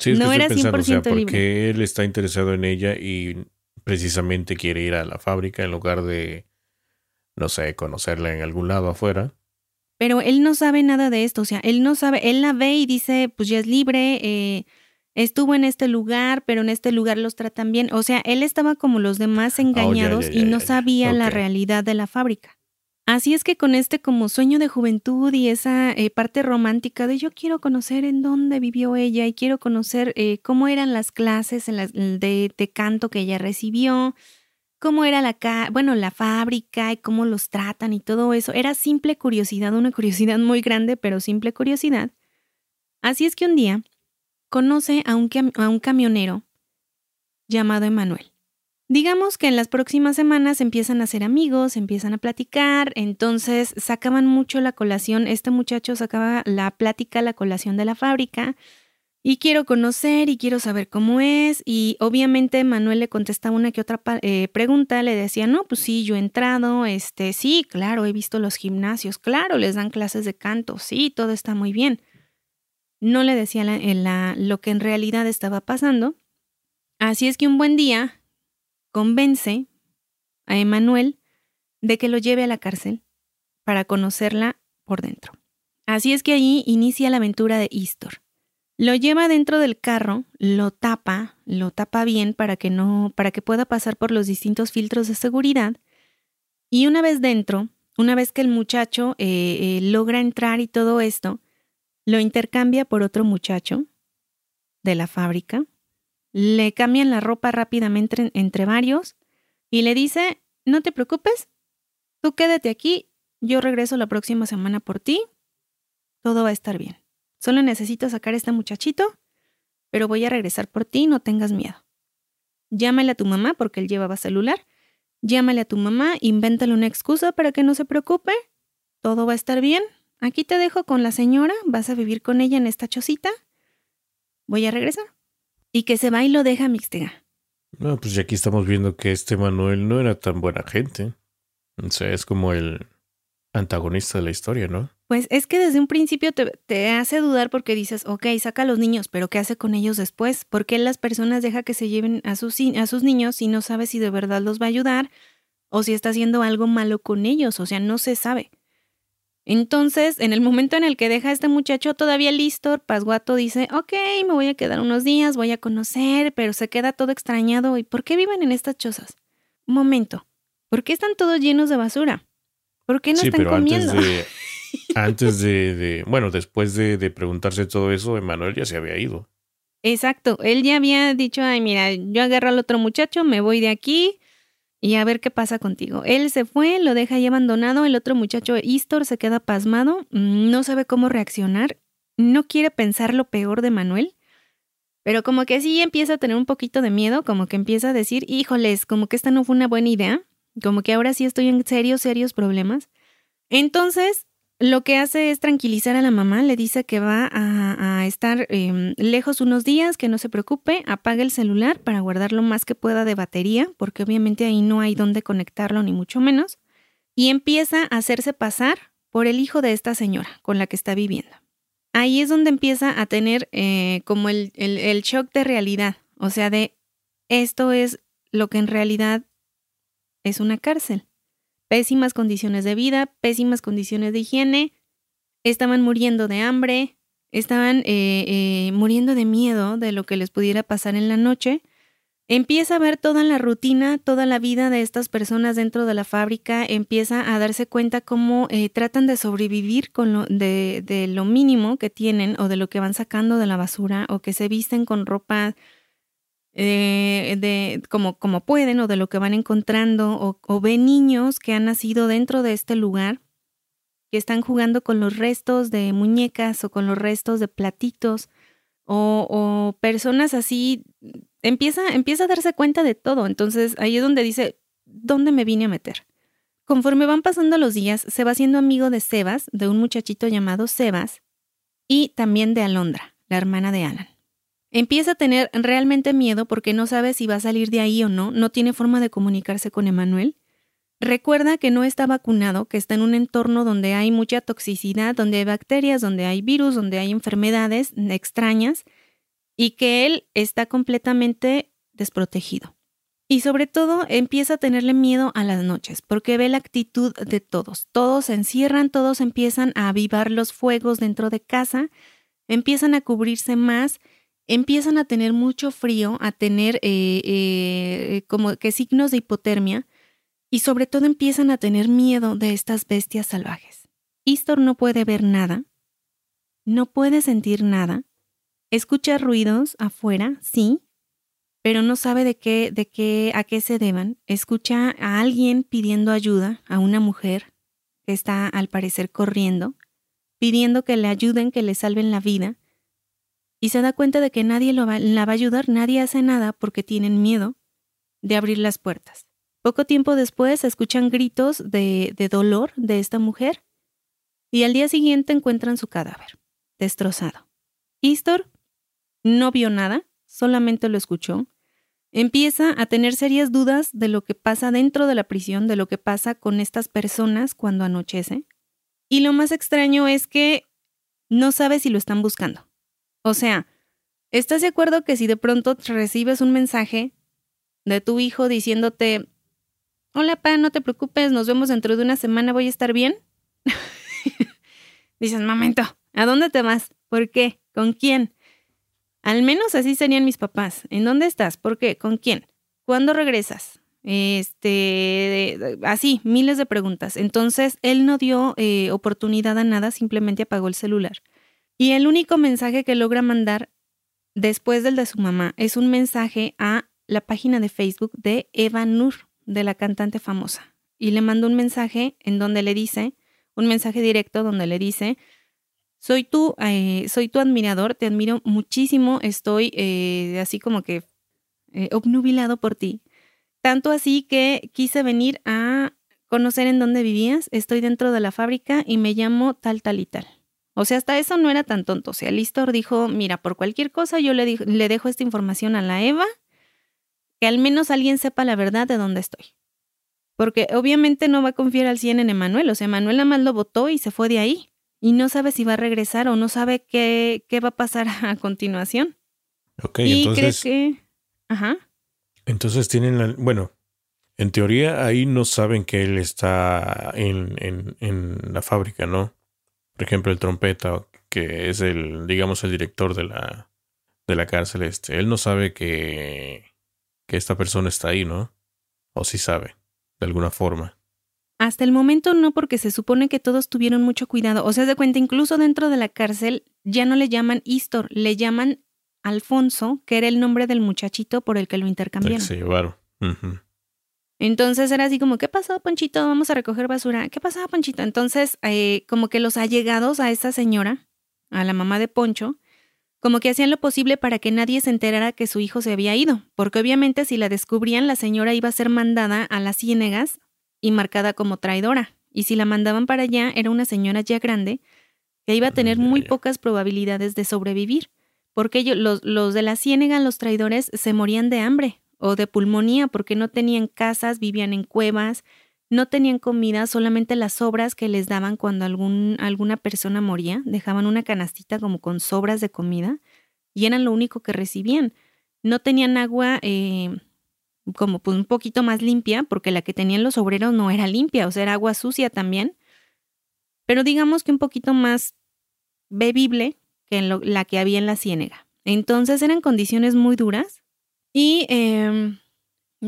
Sí, es no que eras pensando, 100% o sea, porque él está interesado en ella y precisamente quiere ir a la fábrica en lugar de, no sé, conocerla en algún lado afuera. Pero él no sabe nada de esto, o sea, él no sabe, él la ve y dice, pues ya es libre, eh, estuvo en este lugar, pero en este lugar los tratan bien. O sea, él estaba como los demás oh, engañados y no sabía la realidad de la fábrica. Así es que con este como sueño de juventud y esa eh, parte romántica de yo quiero conocer en dónde vivió ella y quiero conocer eh, cómo eran las clases de, de, canto que ella recibió, cómo era la, bueno, la fábrica y cómo los tratan y todo eso. Era simple curiosidad, una curiosidad muy grande, pero simple curiosidad. Así es que un día conoce a un, a un camionero llamado Emanuel. Digamos que en las próximas semanas empiezan a ser amigos, empiezan a platicar, entonces sacaban mucho la colación, este muchacho sacaba la plática, la colación de la fábrica, y quiero conocer y quiero saber cómo es, y obviamente Manuel le contestaba una que otra eh, pregunta, le decía, no, pues sí, yo he entrado, este, sí, claro, he visto los gimnasios, claro, les dan clases de canto, sí, todo está muy bien. No le decía lo que en realidad estaba pasando. Así es que un buen día convence a Emanuel de que lo lleve a la cárcel para conocerla por dentro. Así es que allí inicia la aventura de Istor. Lo lleva dentro del carro, lo tapa, lo tapa bien para que no, para que pueda pasar por los distintos filtros de seguridad. Y una vez dentro, una vez que el muchacho eh, eh, logra entrar y todo esto, lo intercambia por otro muchacho de la fábrica le cambian la ropa rápidamente entre varios y le dice, no te preocupes, tú quédate aquí, yo regreso la próxima semana por ti, todo va a estar bien. Solo necesito sacar a este muchachito, pero voy a regresar por ti, no tengas miedo. Llámale a tu mamá porque él llevaba celular. Llámale a tu mamá, invéntale una excusa para que no se preocupe. Todo va a estar bien. Aquí te dejo con la señora, vas a vivir con ella en esta chocita. Voy a regresar y que se va y lo deja Mixtega. No, pues ya aquí estamos viendo que este Manuel no era tan buena gente. O sea, es como el antagonista de la historia, ¿no? Pues es que desde un principio te, hace dudar porque dices, ok, saca a los niños, pero ¿qué hace con ellos después? ¿Por qué las personas deja que se lleven a sus, a sus niños si no sabe si de verdad los va a ayudar o si está haciendo algo malo con ellos? O sea, no se sabe. Entonces, en el momento en el que deja a este muchacho todavía listo, Pasguato dice, ok, me voy a quedar unos días, voy a conocer, pero se queda todo extrañado. ¿Y por qué viven en estas chozas? Un momento, ¿por qué están todos llenos de basura? ¿Por qué no están comiendo? Antes de, antes de, bueno, después de, de preguntarse todo eso, Emanuel ya se había ido. Exacto, él ya había dicho, ay, mira, yo agarro al otro muchacho, me voy de aquí, y a ver qué pasa contigo. Él se fue, lo deja ahí abandonado, el otro muchacho, Istor, se queda pasmado, no sabe cómo reaccionar, no quiere pensar lo peor de Manuel, pero como que sí empieza a tener un poquito de miedo, como que empieza a decir, híjoles, como que esta no fue una buena idea, como que ahora sí estoy en serios, serios problemas. Entonces, lo que hace es tranquilizar a la mamá, le dice que va a, estar em, lejos unos días, que no se preocupe, apaga el celular para guardar lo más que pueda de batería, porque obviamente ahí no hay dónde conectarlo, ni mucho menos, y empieza a hacerse pasar por el hijo de esta señora con la que está viviendo. Ahí es donde empieza a tener eh, como el, el shock de realidad, o sea, de esto es lo que en realidad es una cárcel pésimas condiciones de vida, pésimas condiciones de higiene, estaban muriendo de hambre, estaban eh, eh, muriendo de miedo de lo que les pudiera pasar en la noche. Empieza a ver toda la rutina, toda la vida de estas personas dentro de la fábrica, empieza a darse cuenta cómo eh, tratan de sobrevivir con lo, de, de, lo mínimo que tienen o de lo que van sacando de la basura o que se visten con ropa eh, de como, como pueden o de lo que van encontrando o, o niños que han nacido dentro de este lugar que están jugando con los restos de muñecas o con los restos de platitos o, o personas así empieza, empieza a darse cuenta de todo. Entonces ahí es donde dice, ¿dónde me vine a meter? Conforme van pasando los días, se va haciendo amigo de Sebas, de un muchachito llamado Sebas, y también de Alondra, la hermana de Alan. Empieza a tener realmente miedo porque no sabe si va a salir de ahí o no, no tiene forma de comunicarse con Emanuel. Recuerda que no está vacunado, que está en un entorno donde hay mucha toxicidad, donde hay bacterias, donde hay virus, donde hay enfermedades extrañas y que él está completamente desprotegido. Y sobre todo empieza a tenerle miedo a las noches, porque ve la actitud de todos. Todos se encierran, todos empiezan a avivar los fuegos dentro de casa, empiezan a cubrirse más, empiezan a tener mucho frío, a tener eh, eh, como que signos de hipotermia, y sobre todo empiezan a tener miedo de estas bestias salvajes. Istor no puede ver nada, no puede sentir nada, Escucha ruidos afuera, sí, pero no sabe de qué, de qué, a qué se deban. Escucha a alguien pidiendo ayuda, a una mujer que está al parecer corriendo, pidiendo que le ayuden, que le salven la vida, y se da cuenta de que nadie lo va, la va a ayudar, nadie hace nada porque tienen miedo de abrir las puertas. Poco tiempo después escuchan gritos de, de dolor de esta mujer y al día siguiente encuentran su cadáver, destrozado. Istor no vio nada, solamente lo escuchó. Empieza a tener serias dudas de lo que pasa dentro de la prisión, de lo que pasa con estas personas cuando anochece. Y lo más extraño es que no sabe si lo están buscando. O sea, ¿estás de acuerdo que si de pronto recibes un mensaje de tu hijo diciéndote, hola pa, no te preocupes, nos vemos dentro de una semana, voy a estar bien? Dices, momento, ¿a dónde te vas? ¿Por qué? ¿Con quién? Al menos así serían mis papás. ¿En dónde estás? ¿Por qué? ¿Con quién? ¿Cuándo regresas? Este, así, miles de preguntas. Entonces, él no dio eh, oportunidad a nada, simplemente apagó el celular. Y el único mensaje que logra mandar después del de su mamá es un mensaje a la página de Facebook de Eva Nur, de la cantante famosa. Y le mandó un mensaje en donde le dice, un mensaje directo donde le dice, soy tu, eh, soy tu admirador, te admiro muchísimo, estoy eh, así como que eh, obnubilado por ti. Tanto así que quise venir a conocer en dónde vivías, estoy dentro de la fábrica y me llamo tal, tal y tal. O sea, hasta eso no era tan tonto. O sea, Listor dijo, mira, por cualquier cosa yo le, le dejo esta información a la Eva, que al menos alguien sepa la verdad de dónde estoy. Porque obviamente no va a confiar al 100 en Emanuel. O sea, Emanuel nada más lo votó y se fue de ahí y no sabe si va a regresar o no sabe qué, qué va a pasar a continuación. Ok, y entonces. cree que. Ajá. Entonces tienen la. Bueno, en teoría ahí no saben que él está en, en, en la fábrica, ¿no? Por ejemplo, el trompeta, que es el, digamos, el director de la, de la cárcel este. Él no sabe que, que esta persona está ahí, ¿no? O sí sabe, de alguna forma. Hasta el momento no, porque se supone que todos tuvieron mucho cuidado. O sea, de cuenta, incluso dentro de la cárcel ya no le llaman Istor, le llaman Alfonso, que era el nombre del muchachito por el que lo intercambiaron. Se llevaron. Entonces era así como, ¿qué pasó, Ponchito? Vamos a recoger basura. ¿Qué pasaba, Ponchito? Entonces, eh, como que los allegados a esta señora, a la mamá de Poncho, como que hacían lo posible para que nadie se enterara que su hijo se había ido, porque obviamente si la descubrían, la señora iba a ser mandada a las ciénegas y marcada como traidora. Y si la mandaban para allá, era una señora ya grande que iba a tener muy pocas probabilidades de sobrevivir, porque ellos, los, los de la ciénega, los traidores, se morían de hambre o de pulmonía porque no tenían casas, vivían en cuevas, no tenían comida, solamente las sobras que les daban cuando algún, alguna persona moría, dejaban una canastita como con sobras de comida y eran lo único que recibían. No tenían agua eh, como pues un poquito más limpia, porque la que tenían los obreros no era limpia, o sea, era agua sucia también, pero digamos que un poquito más bebible que la que había en la ciénega. Entonces eran condiciones muy duras. Y em,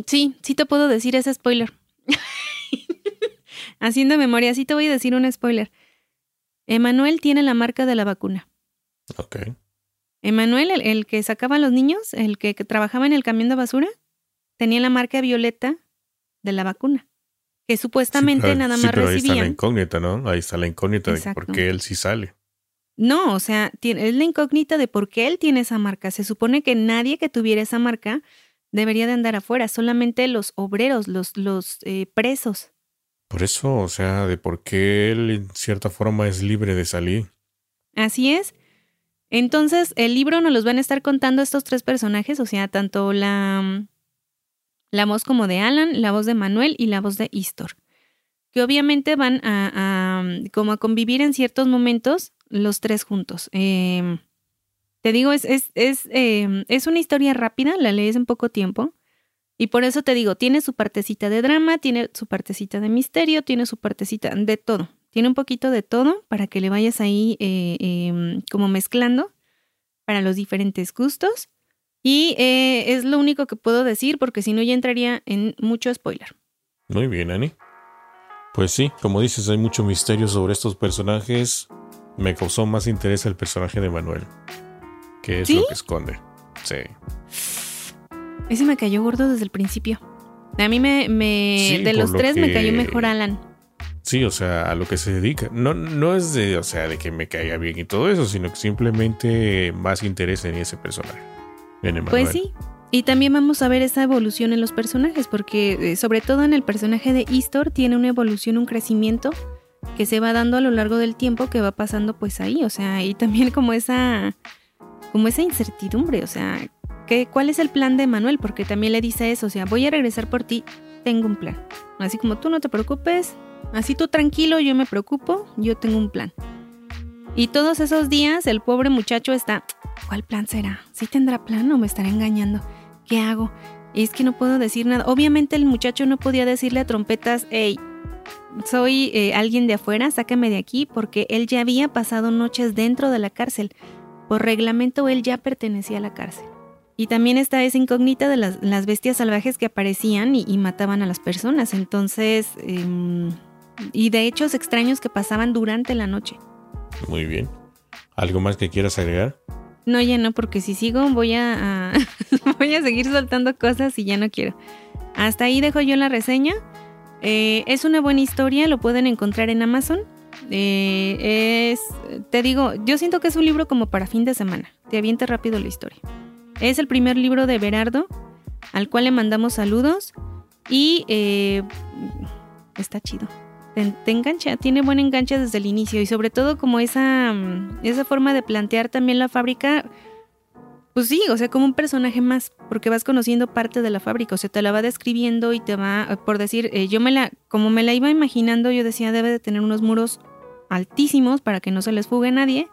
sí, sí te puedo decir ese spoiler. Haciendo memoria, sí te voy a decir un spoiler. Emanuel tiene la marca de la vacuna. Ok. Emanuel, el, que sacaba a los niños, el que, trabajaba en el camión de basura, tenía la marca violeta de la vacuna. Que supuestamente nada más pero Ahí está la incógnita, ¿no? Ahí está la incógnita de por qué él sí sale. No, o sea, es la incógnita de por qué él tiene esa marca. Se supone que nadie que tuviera esa marca debería de andar afuera, solamente los obreros, los, los eh, presos. Por eso, o sea, de por qué él en cierta forma es libre de salir. Así es. Entonces, el libro nos los van a estar contando estos tres personajes, o sea, tanto la, la voz como de Alan, la voz de Manuel y la voz de Istor, que obviamente van a, como a convivir en ciertos momentos los tres juntos. Em, te digo, es, es, es, em, es una historia rápida, la lees en poco tiempo. Y por eso te digo, tiene su partecita de drama, tiene su partecita de misterio, tiene su partecita de todo. Tiene un poquito de todo para que le vayas ahí eh, em, como mezclando para los diferentes gustos. Y eh, es lo único que puedo decir porque si no ya entraría en mucho spoiler. Muy bien, Ani. Pues sí, como dices, hay mucho misterio sobre estos personajes. Me causó más interés el personaje de Manuel. Que es lo que esconde. Sí. Ese me cayó gordo desde el principio. A mí me, me de los tres me cayó mejor Alan. Sí, o sea, a lo que se dedica. No, no es de, o sea, de que me caiga bien y todo eso, sino que simplemente más interés en ese personaje. En pues sí. Y también vamos a ver esa evolución en los personajes, porque eh, sobre todo en el personaje de Istor tiene una evolución, un crecimiento que se va dando a lo largo del tiempo que va pasando pues ahí, o sea, y también como esa como esa incertidumbre, o sea, ¿Cuál es el plan de Manuel? Porque también le dice eso, o sea, voy a regresar por ti, tengo un plan. Así como tú no te preocupes, así tú tranquilo, yo me preocupo, yo tengo un plan. Y todos esos días el pobre muchacho está, ¿cuál plan será? ¿Sí tendrá plan o me estará engañando? ¿Qué hago? es que no puedo decir nada. Obviamente el muchacho no podía decirle a trompetas, hey, soy eh, alguien de afuera, sácame de aquí, porque él ya había pasado noches dentro de la cárcel. Por reglamento él ya pertenecía a la cárcel. Y también está esa incógnita de las, bestias salvajes que aparecían y, mataban a las personas. Entonces, em, y de hechos extraños que pasaban durante la noche. Muy bien. ¿Algo más que quieras agregar? No, ya no, porque si sigo voy a, voy a seguir soltando cosas y ya no quiero. Hasta ahí dejo yo la reseña. Eh, es una buena historia, lo pueden encontrar en Amazon. Eh, es, te digo, yo siento que es un libro como para fin de semana. Te avienta rápido la historia. Es el primer libro de Berardo, al cual le mandamos saludos y eh, está chido. Te, engancha, tiene buen enganche desde el inicio y sobre todo como esa, esa forma de plantear también la fábrica, pues sí, o sea, como un personaje más, porque vas conociendo parte de la fábrica, o sea, te la va describiendo y te va, por decir, eh, yo me la, como me la iba imaginando, yo decía, debe de tener unos muros altísimos para que no se les fugue nadie.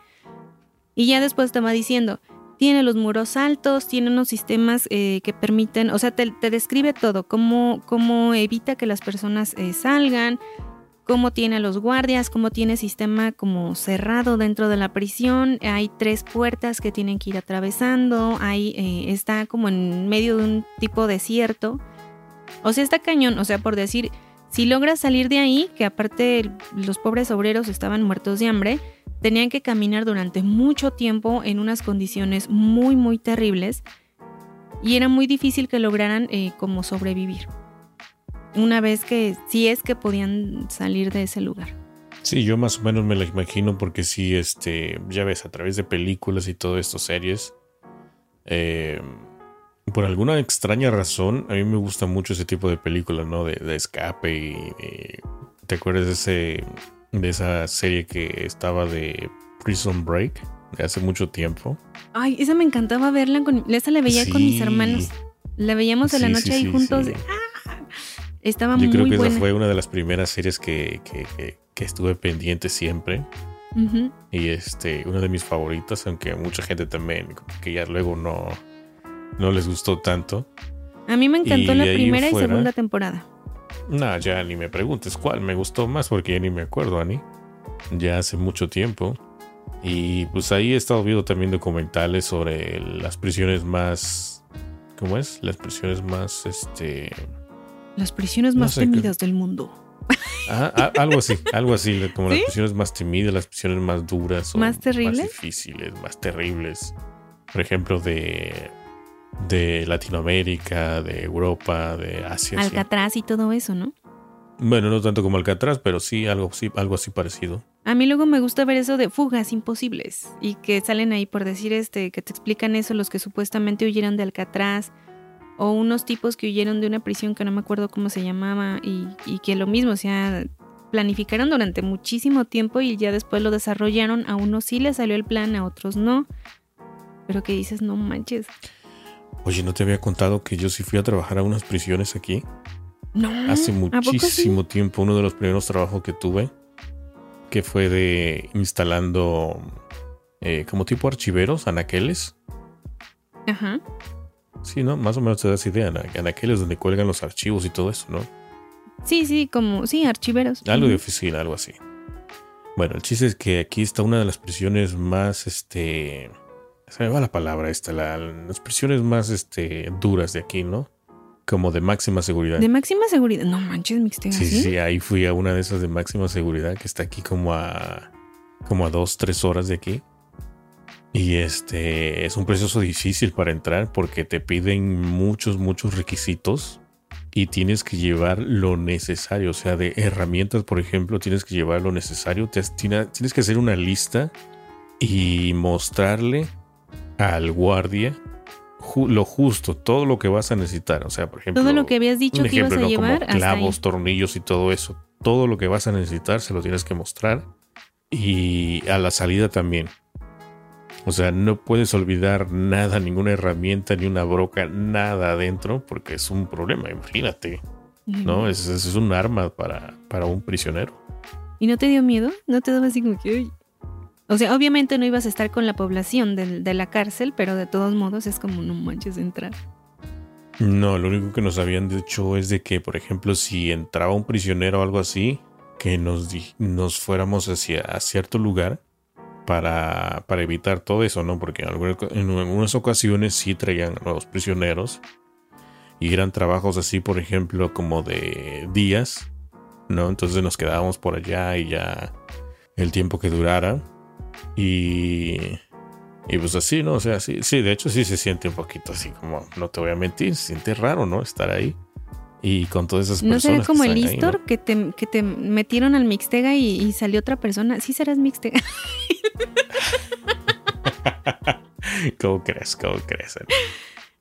Y ya después te va diciendo, tiene los muros altos, tiene unos sistemas eh, que permiten, o sea, te, describe todo, cómo, cómo, evita que las personas eh, salgan, cómo tiene a los guardias, cómo tiene sistema como cerrado dentro de la prisión, hay tres puertas que tienen que ir atravesando, ahí eh, está como en medio de un tipo desierto, o sea, está cañón, o sea, por decir, si logras salir de ahí, que aparte los pobres obreros estaban muertos de hambre, Tenían que caminar durante mucho tiempo en unas condiciones muy, muy terribles y era muy difícil que lograran eh, como sobrevivir. Una vez que, si es que podían salir de ese lugar. Sí, yo más o menos me lo imagino porque sí, este, ya ves, a través de películas y todo esto, series, eh, por alguna extraña razón, a mí me gusta mucho ese tipo de películas, ¿no? De, escape y, y, ¿Te acuerdas de ese de esa serie que estaba de Prison Break de hace mucho tiempo. Ay, esa me encantaba verla, con, esa la veía con mis hermanos. La veíamos en la noche ahí juntos. ¡Ah! Estaba muy. Yo creo que esa fue una de las primeras series que, estuve pendiente siempre. Y este, una de mis favoritas, aunque mucha gente también, que ya luego no, no les gustó tanto. A mí me encantó la primera y segunda temporada. No, ya ni me preguntes cuál me gustó más porque ya ni me acuerdo, Ani. Ya hace mucho tiempo. Y pues ahí he estado viendo también documentales sobre las prisiones más. ¿Cómo es? Las prisiones más, este. Las prisiones más temidas del mundo. Ah, algo así, algo así, como las prisiones más temidas, las prisiones más duras, más terribles, más difíciles, más terribles. Por ejemplo, de de Latinoamérica, de Europa, de Asia. Alcatraz y todo eso, ¿no? Bueno, no tanto como Alcatraz, pero sí algo, sí, algo así parecido. A mí luego me gusta ver eso de fugas imposibles y que salen ahí por decir este, que te explican eso los que supuestamente huyeron de Alcatraz o unos tipos que huyeron de una prisión que no me acuerdo cómo se llamaba y, y que lo mismo, o sea, planificaron durante muchísimo tiempo y ya después lo desarrollaron, a unos sí les salió el plan, a otros no. Pero que dices, no manches. Oye, ¿no te había contado que yo sí fui a trabajar a unas prisiones aquí? No. Hace muchísimo tiempo, uno de los primeros trabajos que tuve, que fue de instalando eh, como tipo archiveros, anaqueles. Ajá. Sí, ¿no? Más o menos te das idea, anaqueles donde cuelgan los archivos y todo eso, ¿no? Sí, sí, como, sí, archiveros. Algo de oficina, algo así. Bueno, el chiste es que aquí está una de las prisiones más, este, se me va la palabra esta, las prisiones más este, duras de aquí, ¿no? Como de máxima seguridad. De máxima seguridad. No manches, Mixtega. Sí, sí, ahí fui a una de esas de máxima seguridad que está aquí como a como a dos, tres horas de aquí. Y este es un proceso difícil para entrar porque te piden muchos, muchos requisitos y tienes que llevar lo necesario. O sea, de herramientas, por ejemplo, tienes que llevar lo necesario. Tienes que hacer una lista y mostrarle al guardia lo justo, todo lo que vas a necesitar. O sea, por ejemplo. Todo lo que habías dicho que ibas a llevar. Como clavos, tornillos y todo eso. Todo lo que vas a necesitar se lo tienes que mostrar. Y a la salida también. O sea, no puedes olvidar nada, ninguna herramienta, ni una broca, nada adentro, porque es un problema, imagínate. ¿No? Es, es, un arma para, para un prisionero. ¿Y no te dio miedo? ¿No te daba así como que, o sea, obviamente no ibas a estar con la población de, la cárcel, pero de todos modos es como no manches entrar. No, lo único que nos habían dicho es de que, por ejemplo, si entraba un prisionero o algo así, que nos, nos fuéramos hacia a cierto lugar para, para, evitar todo eso, ¿no? Porque en algunas, ocasiones sí traían a los prisioneros y eran trabajos así, por ejemplo, como de días, ¿no? Entonces nos quedábamos por allá y ya el tiempo que durara y, y pues así, ¿no? O sea, sí, sí, de hecho sí se siente un poquito así como, no te voy a mentir, se siente raro, ¿no? Estar ahí. Y con todas esas personas. ¿No será como el Istor que, te, que te metieron al Mixtega y, salió otra persona? Sí serás Mixtega. ¿Cómo crees? ¿Cómo crees?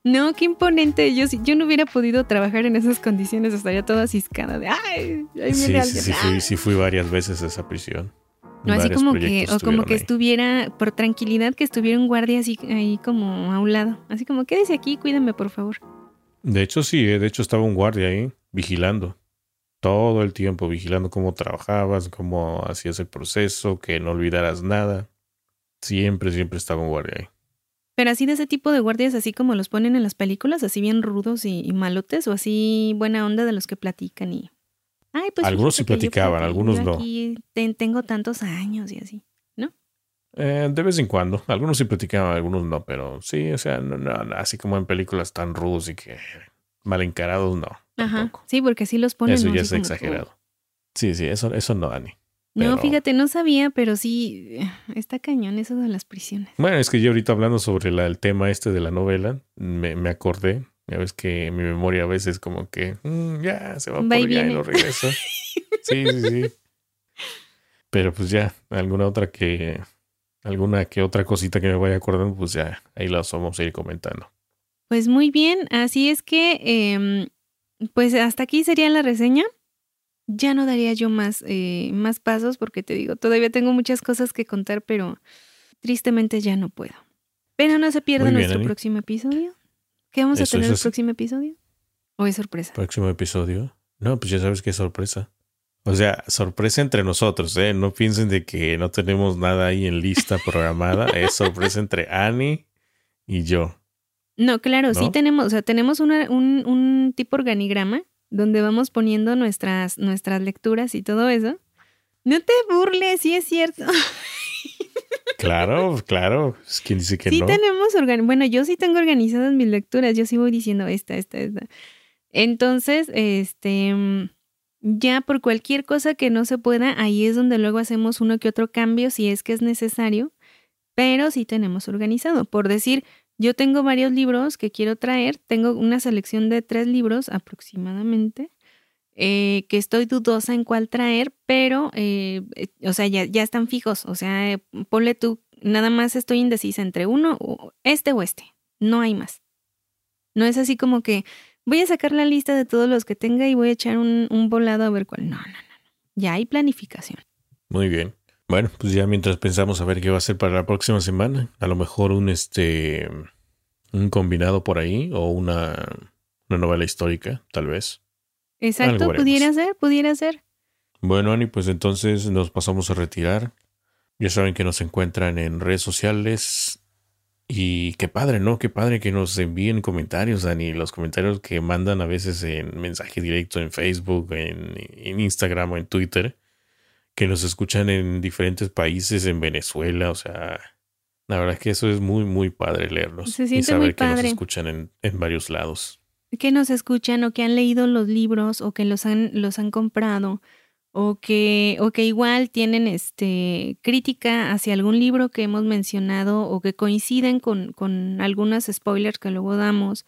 No, qué imponente. Yo, yo no hubiera podido trabajar en esas condiciones, estaría toda ciscada de ¡ay! Ahí sí, sí, sí, fui, sí fui varias veces a esa prisión. No, así como que, o como que estuviera, por tranquilidad, que estuviera un guardia así ahí como a un lado. Así como, quédese aquí, cuídame, por favor. De hecho, sí, eh, de hecho estaba un guardia ahí, vigilando. Todo el tiempo, vigilando cómo trabajabas, cómo hacías el proceso, que no olvidaras nada. Siempre, siempre estaba un guardia ahí. Pero así de ese tipo de guardias, así como los ponen en las películas, así bien rudos y, y malotes, o así buena onda de los que platican y pues algunos sí platicaban, algunos no. Aquí tengo tantos años y así. Eh, de vez en cuando. Algunos sí platicaban, algunos no, pero sí, o sea, no, así como en películas tan rudos y que mal encarados, no. Ajá. Sí, porque sí los ponen. Eso ya es exagerado. Sí, sí, eso, eso no, Ani. No, fíjate, no sabía, pero sí está cañón eso de las prisiones. Bueno, es que yo ahorita hablando sobre el tema este de la novela, me, me acordé ya ves que mi memoria a veces como que mm, ya se va, por allá y, lo regreso. sí, sí, sí. Pero pues ya, alguna otra que, alguna que otra cosita que me vaya acordando, pues ya ahí las vamos a ir comentando. Pues muy bien, así es que, em, pues hasta aquí sería la reseña. Ya no daría yo más, eh, más pasos porque te digo, todavía tengo muchas cosas que contar, pero tristemente ya no puedo. Pero no se pierda nuestro próximo episodio. ¿Qué vamos a tener el próximo episodio? ¿O es sorpresa? ¿Próximo episodio? No, pues ya sabes que es sorpresa. O sea, sorpresa entre nosotros, ¿eh? No piensen de que no tenemos nada ahí en lista programada. es sorpresa entre Annie y yo. No, claro, sí tenemos, o sea, tenemos un, un, tipo organigrama donde vamos poniendo nuestras, nuestras lecturas y todo eso. No te burles, sí es cierto. Claro, claro. Es quien dice que sí no. tenemos organizadas. Bueno, yo sí tengo organizadas mis lecturas. Yo sí voy diciendo esta, esta, esta. Entonces, este, mm, ya por cualquier cosa que no se pueda, ahí es donde luego hacemos uno que otro cambio si es que es necesario, pero sí tenemos organizado. Por decir, yo tengo varios libros que quiero traer, tengo una selección de tres libros aproximadamente, eh, que estoy dudosa en cuál traer, pero, eh, eh, o sea, ya, ya están fijos, o sea, ponle tú, nada más estoy indecisa entre uno, este o este, no hay más. No es así como que voy a sacar la lista de todos los que tenga y voy a echar un, un volado a ver cuál. No, no, no, no. Ya hay planificación. Muy bien. Bueno, pues ya mientras pensamos a ver qué va a ser para la próxima semana, a lo mejor un este un combinado por ahí o una, una novela histórica, tal vez. Exacto, pudiera ser, pudiera ser. Bueno, Ani, pues entonces nos pasamos a retirar. Ya saben que nos encuentran en redes sociales. Y qué padre, ¿no? Qué padre que nos envíen comentarios, Dani. Los comentarios que mandan a veces en mensaje directo en Facebook, en, en Instagram o en Twitter que nos escuchan en diferentes países, en Venezuela, o sea, la verdad es que eso es muy, muy padre leerlos. Se siente y saber que nos escuchan en, en, varios lados. Que nos escuchan o que han leído los libros o que los han, los han comprado o que, o que igual tienen este crítica hacia algún libro que hemos mencionado o que coinciden con, con algunos spoilers que luego damos.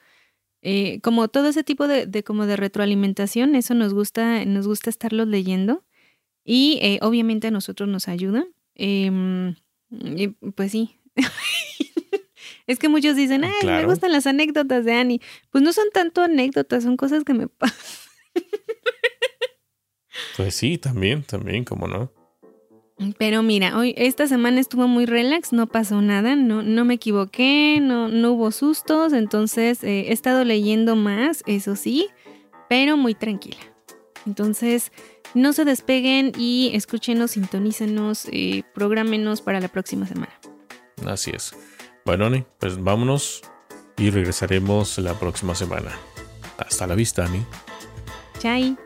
Eh, como todo ese tipo de, de, como de retroalimentación, eso nos gusta, nos gusta estarlos leyendo. Y eh, obviamente a nosotros nos ayuda. Em, pues sí. es que muchos dicen, ay, me gustan las anécdotas de Annie. Pues no son tanto anécdotas, son cosas que me pasan. Pues sí, también, también, como no. Pero mira, hoy esta semana estuvo muy relax, no pasó nada, no, no me equivoqué, no, no hubo sustos, entonces eh, he estado leyendo más, eso sí, pero muy tranquila. Entonces, no se despeguen y escúchenos, sintonícenos, eh, prográmenos para la próxima semana. Así es. Bueno, Ani, pues vámonos y regresaremos la próxima semana. Hasta la vista, Ani. Chai.